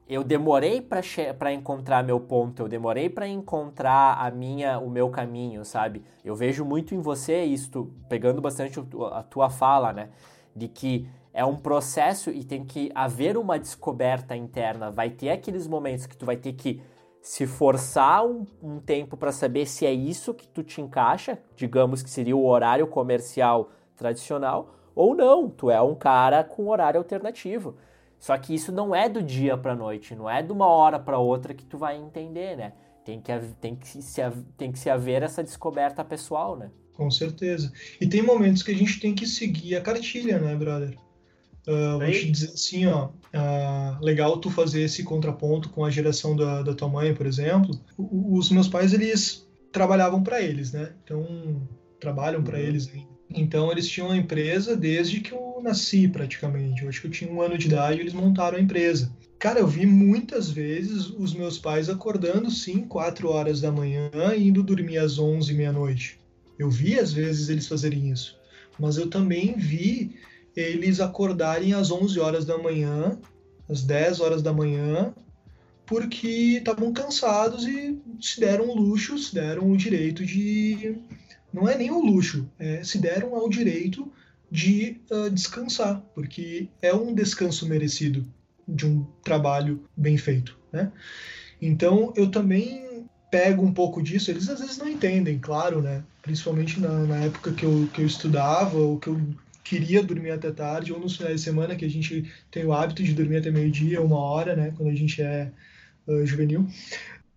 eu demorei para encontrar meu ponto, eu demorei para encontrar a minha, o meu caminho, sabe? Eu vejo muito em você isso, pegando bastante a tua fala, né? De que é um processo e tem que haver uma descoberta interna. Vai ter aqueles momentos que tu vai ter que se forçar um, um tempo para saber se é isso que tu te encaixa, digamos que seria o horário comercial tradicional, ou não, tu é um cara com horário alternativo. Só que isso não é do dia para noite, não é de uma hora para outra que tu vai entender, né? Tem que, tem, que se, tem que se haver essa descoberta pessoal, né? Com certeza. E tem momentos que a gente tem que seguir a cartilha, né, brother? Uh, vou te dizer assim, ó, uh, legal tu fazer esse contraponto com a geração da, da tua mãe, por exemplo. O, os meus pais, eles trabalhavam para eles, né? Então, trabalham para uhum. eles. Então, eles tinham a empresa desde que eu nasci, praticamente. Eu acho que eu tinha um ano de idade eles montaram a empresa. Cara, eu vi muitas vezes os meus pais acordando, sim, 4 horas da manhã e indo dormir às 11, meia-noite. Eu vi, às vezes, eles fazerem isso. Mas eu também vi eles acordarem às 11 horas da manhã, às 10 horas da manhã, porque estavam cansados e se deram o luxo, se deram o direito de. Não é nem o luxo, é, se deram ao direito de uh, descansar, porque é um descanso merecido de um trabalho bem feito. Né? Então eu também pego um pouco disso, eles às vezes não entendem, claro, né? principalmente na, na época que eu, que eu estudava ou que eu queria dormir até tarde, ou nos finais de semana, que a gente tem o hábito de dormir até meio-dia, uma hora, né, quando a gente é uh, juvenil.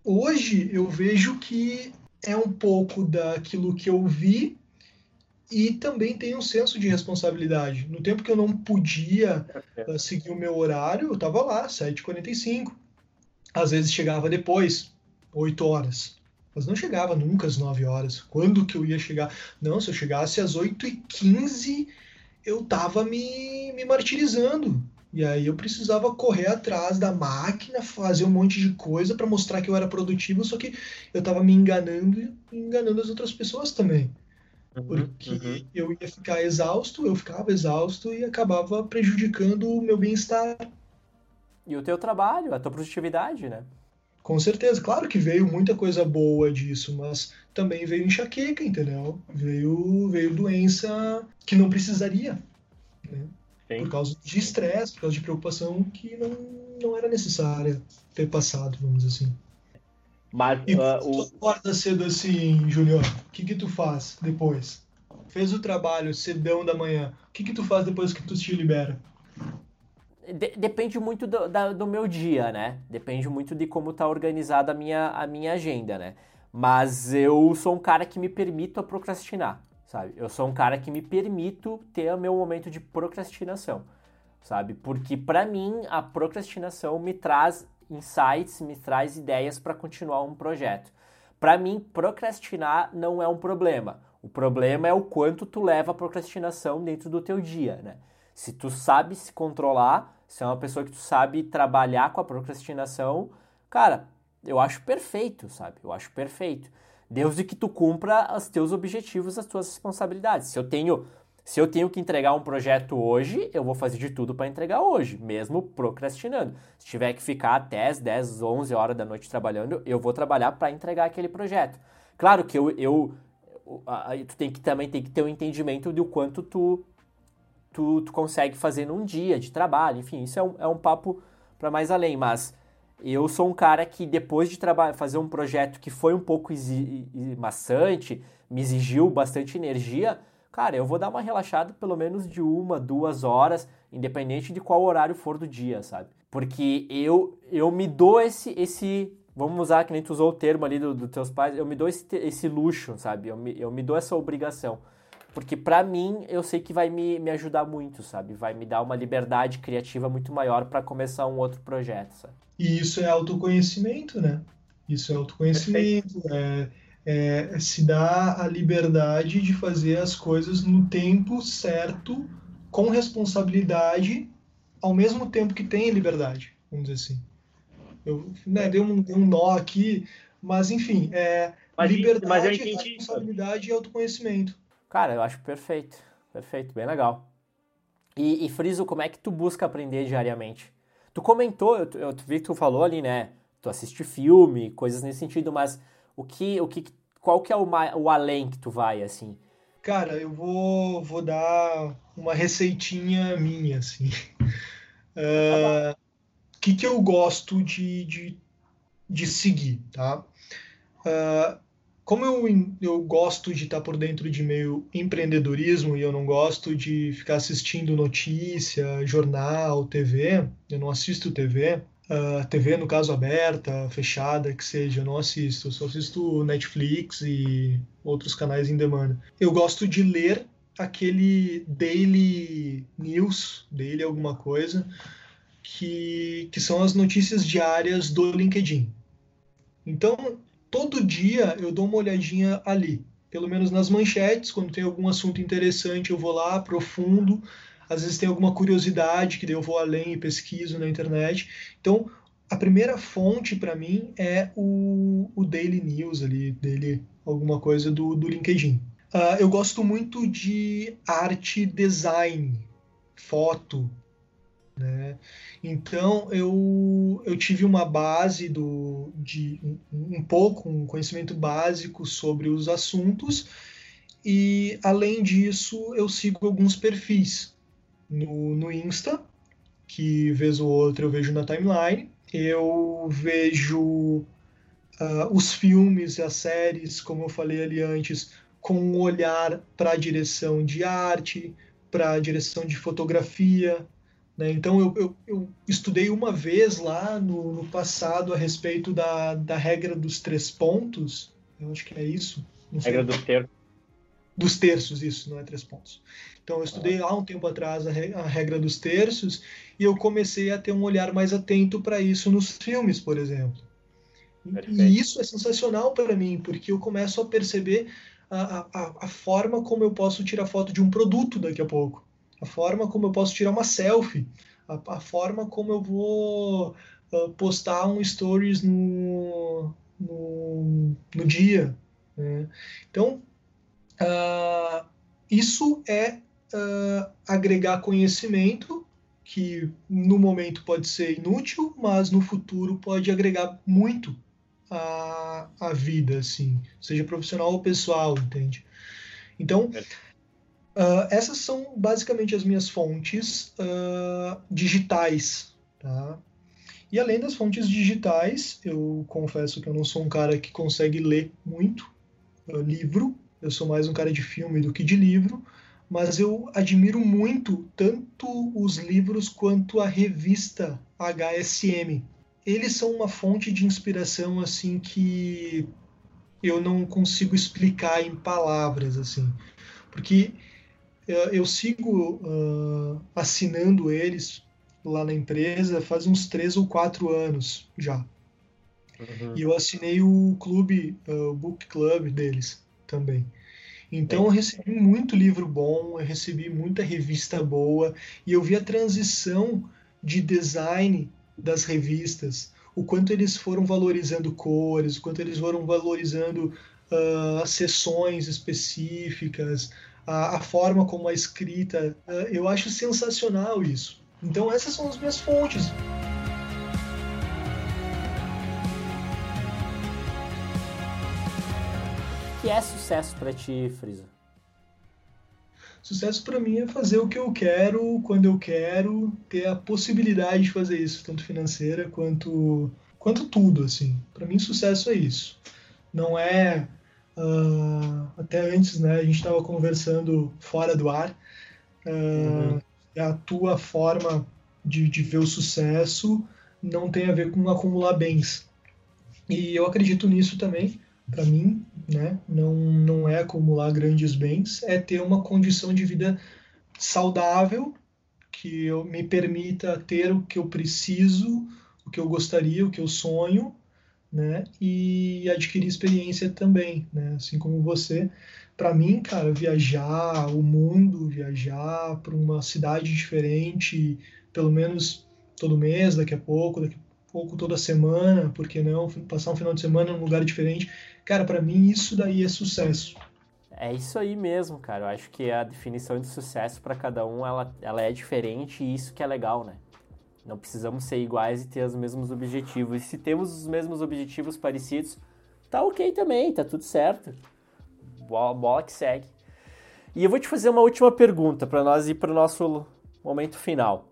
Hoje eu vejo que é um pouco daquilo que eu vi e também tem um senso de responsabilidade. No tempo que eu não podia uh, seguir o meu horário, eu estava lá, 7h45. Às vezes chegava depois, 8 horas. Mas não chegava nunca às 9 horas. Quando que eu ia chegar? Não, se eu chegasse às 8h15, eu tava me, me martirizando. E aí eu precisava correr atrás da máquina, fazer um monte de coisa para mostrar que eu era produtivo, só que eu tava me enganando e enganando as outras pessoas também. Uhum, porque uhum. eu ia ficar exausto, eu ficava exausto e acabava prejudicando o meu bem-estar. E o teu trabalho, a tua produtividade, né? Com certeza, claro que veio muita coisa boa disso, mas também veio enxaqueca, entendeu? Veio, veio doença que não precisaria, né? Por causa de estresse, por causa de preocupação que não, não era necessária ter passado, vamos dizer assim. Mas, e uh, tu acorda cedo assim, Júnior, o que que tu faz depois? Fez o trabalho cedão da manhã, o que que tu faz depois que tu te libera? De, depende muito do, da, do meu dia, né? Depende muito de como tá organizada a minha, a minha agenda, né? Mas eu sou um cara que me permito a procrastinar, sabe? Eu sou um cara que me permito ter o meu momento de procrastinação, sabe? Porque para mim a procrastinação me traz insights, me traz ideias para continuar um projeto. Para mim, procrastinar não é um problema. O problema é o quanto tu leva a procrastinação dentro do teu dia, né? Se tu sabe se controlar, se é uma pessoa que tu sabe trabalhar com a procrastinação, cara, eu acho perfeito, sabe? Eu acho perfeito. Desde que tu cumpra os teus objetivos, as tuas responsabilidades. Se eu tenho, se eu tenho que entregar um projeto hoje, eu vou fazer de tudo para entregar hoje, mesmo procrastinando. Se tiver que ficar até as 10, 11 horas da noite trabalhando, eu vou trabalhar para entregar aquele projeto. Claro que eu, eu tu tem que também tem que ter um entendimento do quanto tu, tu, tu consegue fazer num dia de trabalho. Enfim, isso é um, é um papo para mais além, mas eu sou um cara que depois de fazer um projeto que foi um pouco maçante, me exigiu bastante energia, cara, eu vou dar uma relaxada pelo menos de uma, duas horas, independente de qual horário for do dia, sabe? Porque eu, eu me dou esse, esse. Vamos usar que nem tu usou o termo ali dos do teus pais, eu me dou esse, esse luxo, sabe? Eu me, eu me dou essa obrigação. Porque para mim, eu sei que vai me, me ajudar muito, sabe? Vai me dar uma liberdade criativa muito maior para começar um outro projeto, sabe? E isso é autoconhecimento, né? Isso é autoconhecimento, é, é, se dá a liberdade de fazer as coisas no tempo certo, com responsabilidade, ao mesmo tempo que tem liberdade, vamos dizer assim. Eu né, dei, um, dei um nó aqui, mas enfim, é mas, liberdade, mas responsabilidade e autoconhecimento. Cara, eu acho perfeito, perfeito, bem legal. E, e Friso, como é que tu busca aprender diariamente? Tu comentou, eu, eu vi que tu falou ali, né? Tu assiste filme, coisas nesse sentido, mas o que, o que, qual que é o, o além que tu vai, assim? Cara, eu vou, vou dar uma receitinha minha, assim. O uh, que, que eu gosto de, de, de seguir, tá? Uh, como eu, eu gosto de estar por dentro de meio empreendedorismo e eu não gosto de ficar assistindo notícia, jornal, TV, eu não assisto TV, uh, ah, TV no caso aberta, fechada, que seja, eu não assisto, eu só assisto Netflix e outros canais em demanda. Eu gosto de ler aquele daily news, daily alguma coisa, que, que são as notícias diárias do LinkedIn. Então, todo dia eu dou uma olhadinha ali, pelo menos nas manchetes, quando tem algum assunto interessante eu vou lá, aprofundo, às vezes tem alguma curiosidade que eu vou além e pesquiso na internet. Então, a primeira fonte para mim é o, o, Daily News ali, dele, alguma coisa do, do LinkedIn. Uh, eu gosto muito de arte design, foto, né? Então eu, eu tive uma base do, de um, um pouco, um conhecimento básico sobre os assuntos e além disso eu sigo alguns perfis no, no Insta, que vez ou outra eu vejo na timeline, eu vejo uh, os filmes e as séries, como eu falei ali antes, com um olhar para a direção de arte, para a direção de fotografia, né? Então, eu, eu, eu, estudei uma vez lá no, no, passado a respeito da, da regra dos três pontos. Eu acho que é isso. Regra dos terços. Dos terços, isso, não é três pontos. Então, eu estudei ah. lá um tempo atrás a, a regra dos terços e eu comecei a ter um olhar mais atento para isso nos filmes, por exemplo. Perfeito. E isso é sensacional para mim, porque eu começo a perceber a, a, a forma como eu posso tirar foto de um produto daqui a pouco a forma como eu posso tirar uma selfie, a, a forma como eu vou uh, postar um stories no, no, no dia. Né? Então, uh, isso é uh, agregar conhecimento que no momento pode ser inútil, mas no futuro pode agregar muito à, à vida, assim, seja profissional ou pessoal, entende? Então, é Uh, essas são basicamente as minhas fontes uh, digitais. Tá? E além das fontes digitais, eu confesso que eu não sou um cara que consegue ler muito uh, livro, eu sou mais um cara de filme do que de livro, mas eu admiro muito tanto os livros quanto a revista HSM. Eles são uma fonte de inspiração assim que eu não consigo explicar em palavras assim, porque eu sigo uh, assinando eles lá na empresa faz uns três ou quatro anos já. Uhum. E eu assinei o clube, uh, o book club deles também. Então eu recebi muito livro bom, eu recebi muita revista boa e eu vi a transição de design das revistas, o quanto eles foram valorizando cores, o quanto eles foram valorizando uh, as sessões específicas, a, a forma como é escrita. É, eu acho sensacional isso. Então essas são as minhas fontes. que é sucesso para ti, Friso? Sucesso para mim é fazer o que eu quero, quando eu quero, ter a possibilidade de fazer isso, tanto financeira quanto quanto tudo, assim. Para mim, sucesso é isso. Não é uh, até antes, né? A gente estava conversando fora do ar. Uh, uhum. A tua forma de, de ver o sucesso não tem a ver com acumular bens. E eu acredito nisso também. Para mim, né? Não, não é acumular grandes bens, é ter uma condição de vida saudável que eu, me permita ter o que eu preciso, o que eu gostaria, o que eu sonho, né? E adquirir experiência também, né? Assim como você. Para mim, cara, viajar o mundo, viajar para uma cidade diferente, pelo menos todo mês, daqui a pouco, daqui a pouco toda semana, por que não passar um final de semana num lugar diferente, Cara, para mim isso daí é sucesso. É isso aí mesmo, cara. Eu acho que a definição de sucesso para cada um ela, ela é diferente e isso que é legal, né? Não precisamos ser iguais e ter os mesmos objetivos. E se temos os mesmos objetivos parecidos, tá ok também, tá tudo certo. Bola, bola que segue. E eu vou te fazer uma última pergunta para nós ir para o nosso momento final.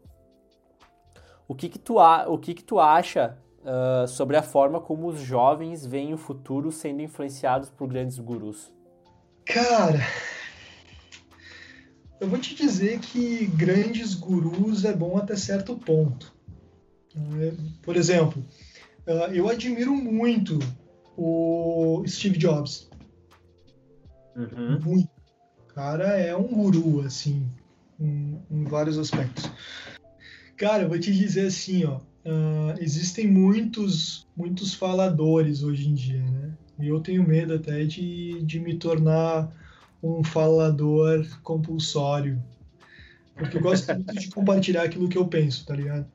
O que que tu, o que que tu acha uh, sobre a forma como os jovens veem o futuro sendo influenciados por grandes gurus? Cara, eu vou te dizer que grandes gurus é bom até certo ponto. Por exemplo, uh, eu admiro muito o Steve Jobs. Uhum. Muito. O cara é um guru, assim, em, em vários aspectos. Cara, eu vou te dizer assim, ó uh, existem muitos, muitos faladores hoje em dia, né? E eu tenho medo até de, de me tornar um falador compulsório. Porque eu gosto muito de compartilhar aquilo que eu penso, tá ligado?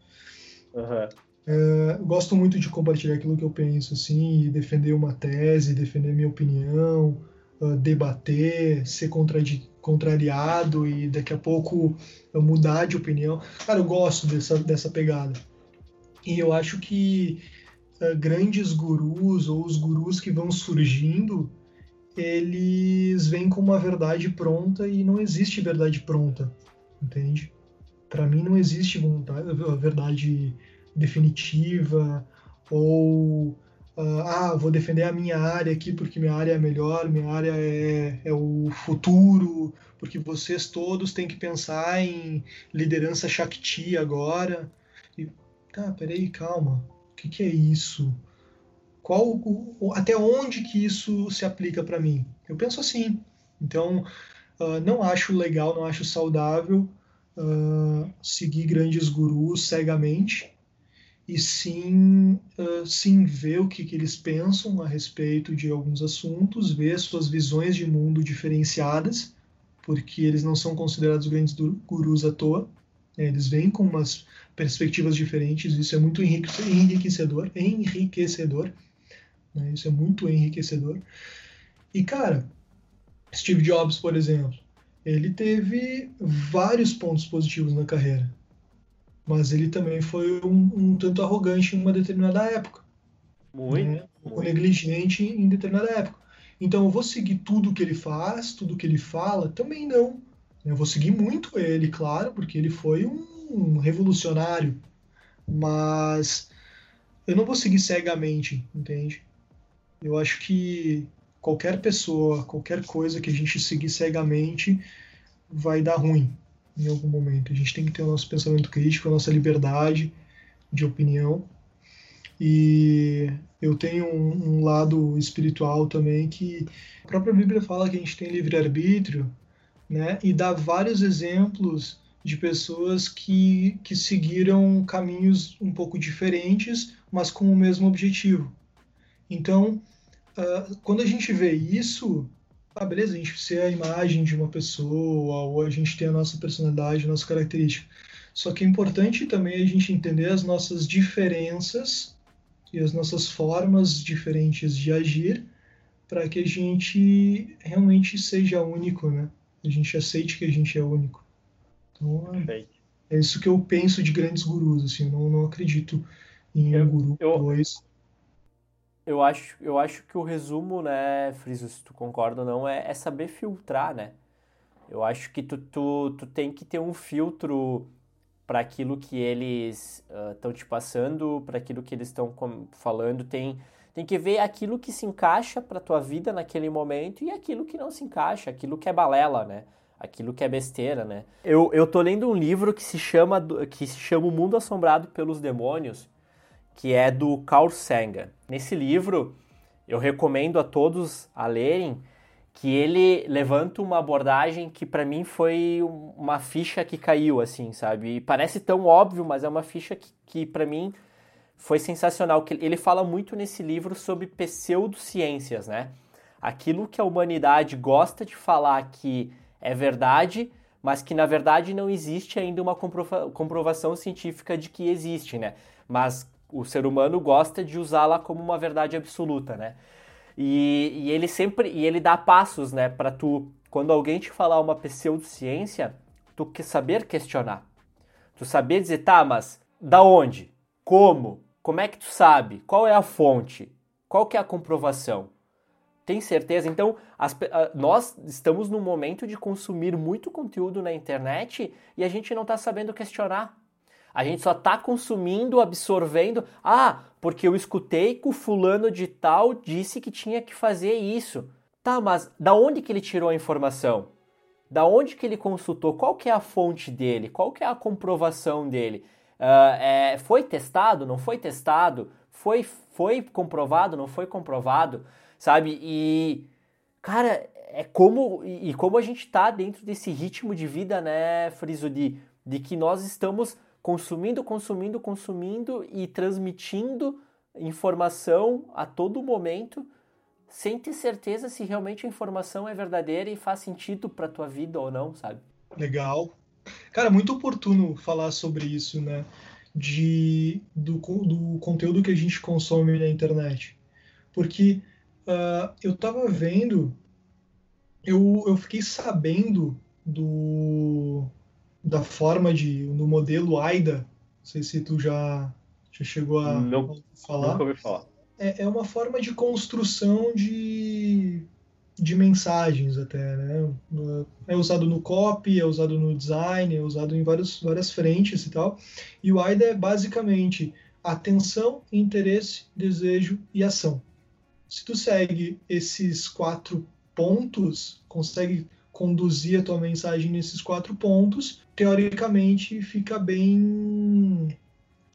Uhum. Uh, gosto muito de compartilhar aquilo que eu penso, assim, defender uma tese, defender minha opinião, uh, debater, ser contrariado e daqui a pouco uh, mudar de opinião. Cara, eu gosto dessa, dessa pegada. E eu acho que uh, grandes gurus ou os gurus que vão surgindo, eles vêm com uma verdade pronta e não existe verdade pronta, entende? Para mim não existe vontade, verdade definitiva ou uh, ah, vou defender a minha área aqui porque minha área é melhor, minha área é, é o futuro, porque vocês todos têm que pensar em liderança Shakti agora tá, peraí, calma, o que, que é isso? Qual, até onde que isso se aplica para mim? Eu penso assim. Então, uh, não acho legal, não acho saudável uh, seguir grandes gurus cegamente e sim, uh, sim ver o que, que eles pensam a respeito de alguns assuntos, ver suas visões de mundo diferenciadas, porque eles não são considerados grandes gurus à toa. Né? Eles vêm com umas perspectivas diferentes, isso é muito enriquecedor, enriquecedor, né? isso é muito enriquecedor. E cara, Steve Jobs, por exemplo, ele teve vários pontos positivos na carreira, mas ele também foi um, um tanto arrogante em uma determinada época, muito, né? muito. negligente em determinada época. Então eu vou seguir tudo que ele faz, tudo que ele fala? Também não. Eu vou seguir muito ele, claro, porque ele foi um um revolucionário, mas eu não vou seguir cegamente, entende? Eu acho que qualquer pessoa, qualquer coisa que a gente seguir cegamente vai dar ruim em algum momento. A gente tem que ter o nosso pensamento crítico, a nossa liberdade de opinião. E eu tenho um, um lado espiritual também que a própria Bíblia fala que a gente tem livre-arbítrio, né? E dá vários exemplos de pessoas que, que seguiram caminhos um pouco diferentes, mas com o mesmo objetivo. Então, uh, quando a gente vê isso, ah, beleza, a gente ser a imagem de uma pessoa, ou a gente tem a nossa personalidade, a nossa característica. Só que é importante também a gente entender as nossas diferenças e as nossas formas diferentes de agir para que a gente realmente seja único, né? A gente aceite que a gente é único. Então, é isso que eu penso de grandes gurus, assim, eu não, não acredito em um guru, eu, dois. Eu acho, eu acho que o resumo, né, Friso, se tu concorda ou não, é, é saber filtrar, né? Eu acho que tu, tu, tu tem que ter um filtro para aquilo que eles estão uh, te passando, para aquilo que eles estão falando, tem tem que ver aquilo que se encaixa para tua vida naquele momento e aquilo que não se encaixa, aquilo que é balela, né? Aquilo que é besteira, né? Eu, eu tô lendo um livro que se chama que se chama O Mundo Assombrado pelos Demônios, que é do Carl Sagan. Nesse livro, eu recomendo a todos a lerem, que ele levanta uma abordagem que para mim foi uma ficha que caiu, assim, sabe? E parece tão óbvio, mas é uma ficha que, que para mim foi sensacional. que Ele fala muito nesse livro sobre pseudociências, né? Aquilo que a humanidade gosta de falar que é verdade, mas que na verdade não existe ainda uma comprova comprovação científica de que existe, né? Mas o ser humano gosta de usá-la como uma verdade absoluta, né? E, e ele sempre e ele dá passos, né, para tu quando alguém te falar uma pseudociência, tu que saber questionar. Tu saber dizer, tá, mas da onde? Como? Como é que tu sabe? Qual é a fonte? Qual que é a comprovação? Tem certeza? Então, as, nós estamos num momento de consumir muito conteúdo na internet e a gente não está sabendo questionar. A gente só está consumindo, absorvendo. Ah, porque eu escutei que o fulano de tal disse que tinha que fazer isso. Tá, mas da onde que ele tirou a informação? Da onde que ele consultou? Qual que é a fonte dele? Qual que é a comprovação dele? Uh, é, foi testado? Não foi testado? Foi, foi comprovado? Não foi comprovado? Sabe? E, cara, é como e, como a gente está dentro desse ritmo de vida, né, Friso, de, de que nós estamos consumindo, consumindo, consumindo e transmitindo informação a todo momento sem ter certeza se realmente a informação é verdadeira e faz sentido para tua vida ou não, sabe? Legal. Cara, muito oportuno falar sobre isso, né? De, do, do conteúdo que a gente consome na internet. Porque uh, eu tava vendo, eu, eu fiquei sabendo do, da forma de no modelo AIDA. Não sei se tu já, já chegou a não, falar. Nunca ouvi falar. É, é uma forma de construção de, de mensagens até, né? É usado no copy, é usado no design, é usado em vários, várias frentes e tal. E o AIDA é basicamente atenção, interesse, desejo e ação. Se tu segue esses quatro pontos, consegue conduzir a tua mensagem nesses quatro pontos, teoricamente fica bem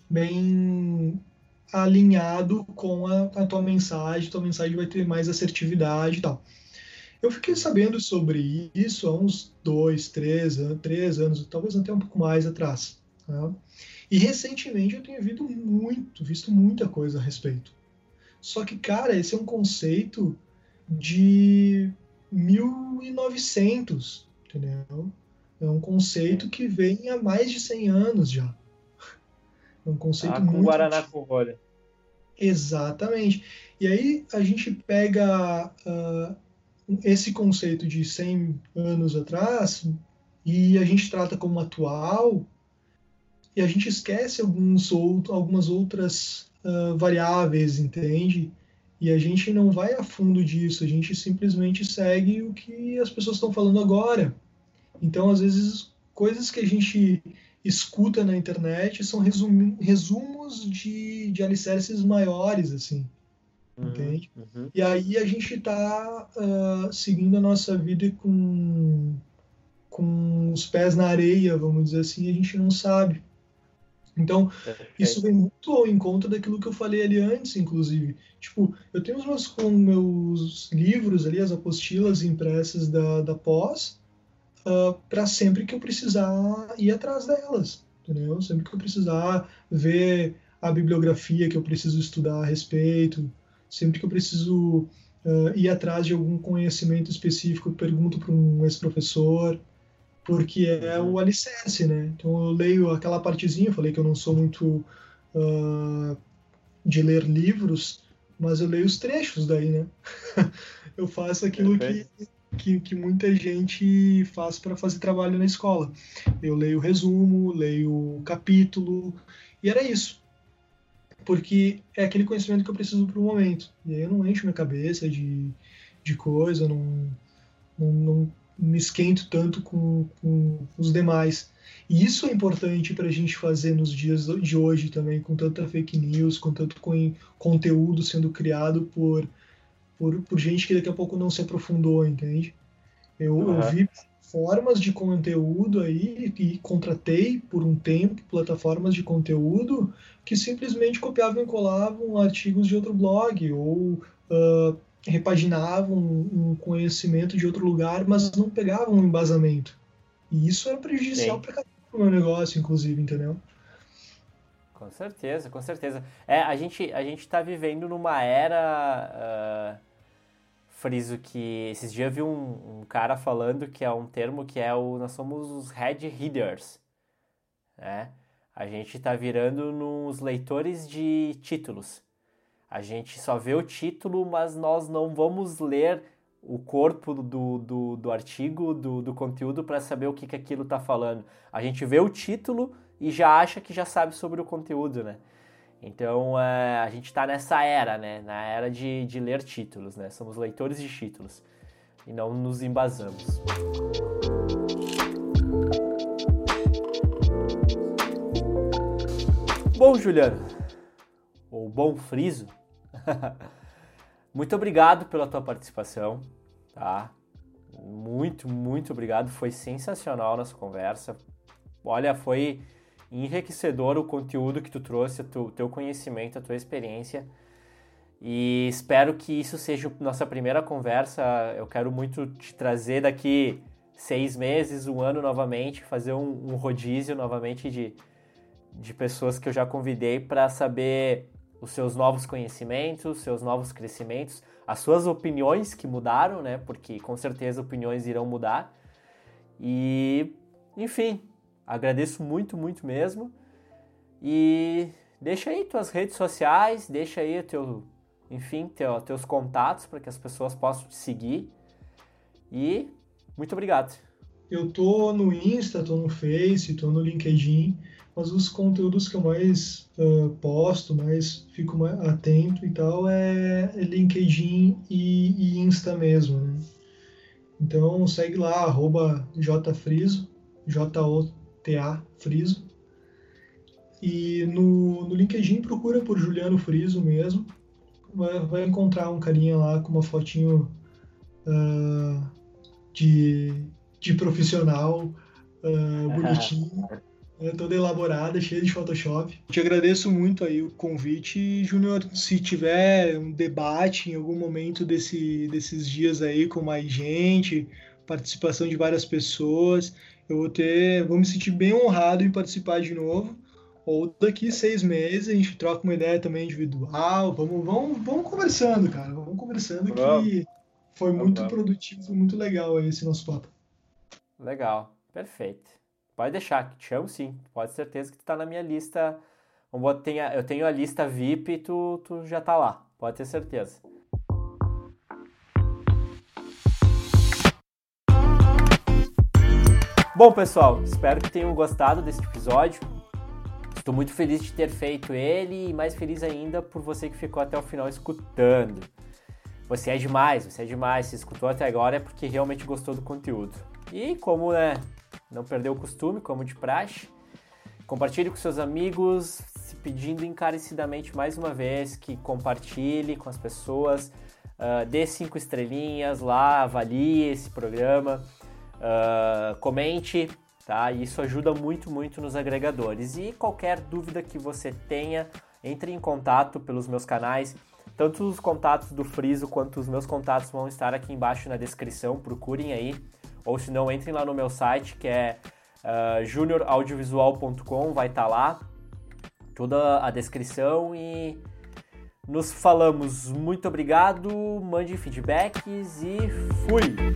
bem alinhado com a, a tua mensagem, tua mensagem vai ter mais assertividade e tal. Eu fiquei sabendo sobre isso há uns dois, três, três anos, talvez até um pouco mais atrás. Tá? E recentemente eu tenho visto muito, visto muita coisa a respeito. Só que, cara, esse é um conceito de 1900, entendeu? É um conceito que vem há mais de 100 anos já. É um conceito ah, com muito. Guaraná com rolha. Exatamente. E aí a gente pega uh, esse conceito de 100 anos atrás e a gente trata como atual e a gente esquece alguns outro, algumas outras uh, variáveis, entende? E a gente não vai a fundo disso, a gente simplesmente segue o que as pessoas estão falando agora. Então, às vezes, coisas que a gente escuta na internet são resum resumos de, de alicerces maiores, assim. Uhum, entende? Uhum. E aí a gente está uh, ah, seguindo a nossa vida com, com os pés na areia, vamos dizer assim, e a gente não sabe. Então, isso vem muito ao encontro daquilo que eu falei ali antes, inclusive. Tipo, eu tenho os meus, com meus livros ali, as apostilas impressas da, da pós, uh, ah, para sempre que eu precisar ir atrás delas, entendeu? Sempre que eu precisar ver a bibliografia que eu preciso estudar a respeito, sempre que eu preciso uh, ir atrás de algum conhecimento específico, eu pergunto para um ex-professor, porque é o alicerce, né? Então eu leio aquela partezinha, eu falei que eu não sou muito uh, de ler livros, mas eu leio os trechos daí, né? eu faço aquilo que, que, que, muita gente faz para fazer trabalho na escola. Eu leio o resumo, leio o capítulo, e era isso. porque é aquele conhecimento que eu preciso para o momento. E aí eu não encho minha cabeça de, de coisa, não, não, não me esquento tanto com, com os demais. E isso é importante para a gente fazer nos dias de hoje também, com tanta fake news, com tanto conteúdo sendo criado por, por, por gente que daqui a pouco não se aprofundou, entende? Eu, uhum. eu vi plataformas de conteúdo aí e contratei por um tempo plataformas de conteúdo que simplesmente copiavam e colavam artigos de outro blog ou uh, repaginavam um conhecimento de outro lugar, mas não pegavam um embasamento. E isso era prejudicial para o meu negócio, inclusive, entendeu? Com certeza, com certeza. É, a gente a gente está vivendo numa era uh friso que esses dias eu vi um, um, cara falando que é um termo que é o nós somos os head readers, né? A gente está virando nos leitores de títulos. A gente só vê o título, mas nós não vamos ler o corpo do, do, do artigo, do, do conteúdo, para saber o que, que aquilo está falando. A gente vê o título e já acha que já sabe sobre o conteúdo, né? Então é, a gente está nessa era, né? Na era de, de ler títulos, né? Somos leitores de títulos e não nos embasamos. Bom, Juliano, ou bom friso, muito obrigado pela tua participação, tá? Muito, muito obrigado, foi sensacional a nossa conversa. Olha, foi enriquecedor o conteúdo que tu trouxe, o teu conhecimento, a tua experiência. E espero que isso seja nossa primeira conversa. Eu quero muito te trazer daqui seis meses, um ano novamente, fazer um, um rodízio novamente de, de pessoas que eu já convidei para saber os seus novos conhecimentos, seus novos crescimentos, as suas opiniões que mudaram, né? Porque com certeza opiniões irão mudar. E, enfim, Agradeço muito, muito mesmo. E deixa aí tuas redes sociais, deixa aí teu, enfim, teu, teus contatos para que as pessoas possam te seguir. E muito obrigado. Eu tô no Insta, tô no Face, tô no LinkedIn, mas os conteúdos que eu mais uh, posto, mais fico mais atento e tal, é LinkedIn e, e Insta mesmo, né? Então segue lá, jfriso, J-O TA Friso. E no, no LinkedIn procura por Juliano Friso mesmo. Vai, vai encontrar um carinha lá com uma fotinho uh, de, de profissional, uh, bonitinho, né, toda elaborada, cheia de Photoshop. Te agradeço muito aí o convite, Júnior. Se tiver um debate em algum momento desse, desses dias aí com mais gente, participação de várias pessoas, eu vou ter, vou me sentir bem honrado em participar de novo. Ou daqui seis meses a gente troca uma ideia também individual. Vamos, vamos, vamos conversando, cara. Vamos conversando que foi muito produtivo, muito legal esse nosso papo. Legal, perfeito. Pode deixar, que te chamo sim. Pode ter certeza que tu tá na minha lista. Eu tenho a lista VIP e tu, tu já tá lá. Pode ter certeza. Bom, pessoal, espero que tenham gostado desse episódio. Estou muito feliz de ter feito ele e mais feliz ainda por você que ficou até o final escutando. Você é demais, você é demais. Se escutou até agora é porque realmente gostou do conteúdo. E como né, não perdeu o costume, como de praxe, compartilhe com seus amigos, se pedindo encarecidamente mais uma vez que compartilhe com as pessoas, uh, dê cinco estrelinhas lá, avalie esse programa. Uh, comente, tá? Isso ajuda muito, muito nos agregadores. E qualquer dúvida que você tenha, entre em contato pelos meus canais. Tanto os contatos do Friso quanto os meus contatos vão estar aqui embaixo na descrição, procurem aí ou se não, entrem lá no meu site que é ah, uh, junioraudiovisual.com, vai estar tá lá toda a descrição e nos falamos. Muito obrigado, mande feedbacks e fui!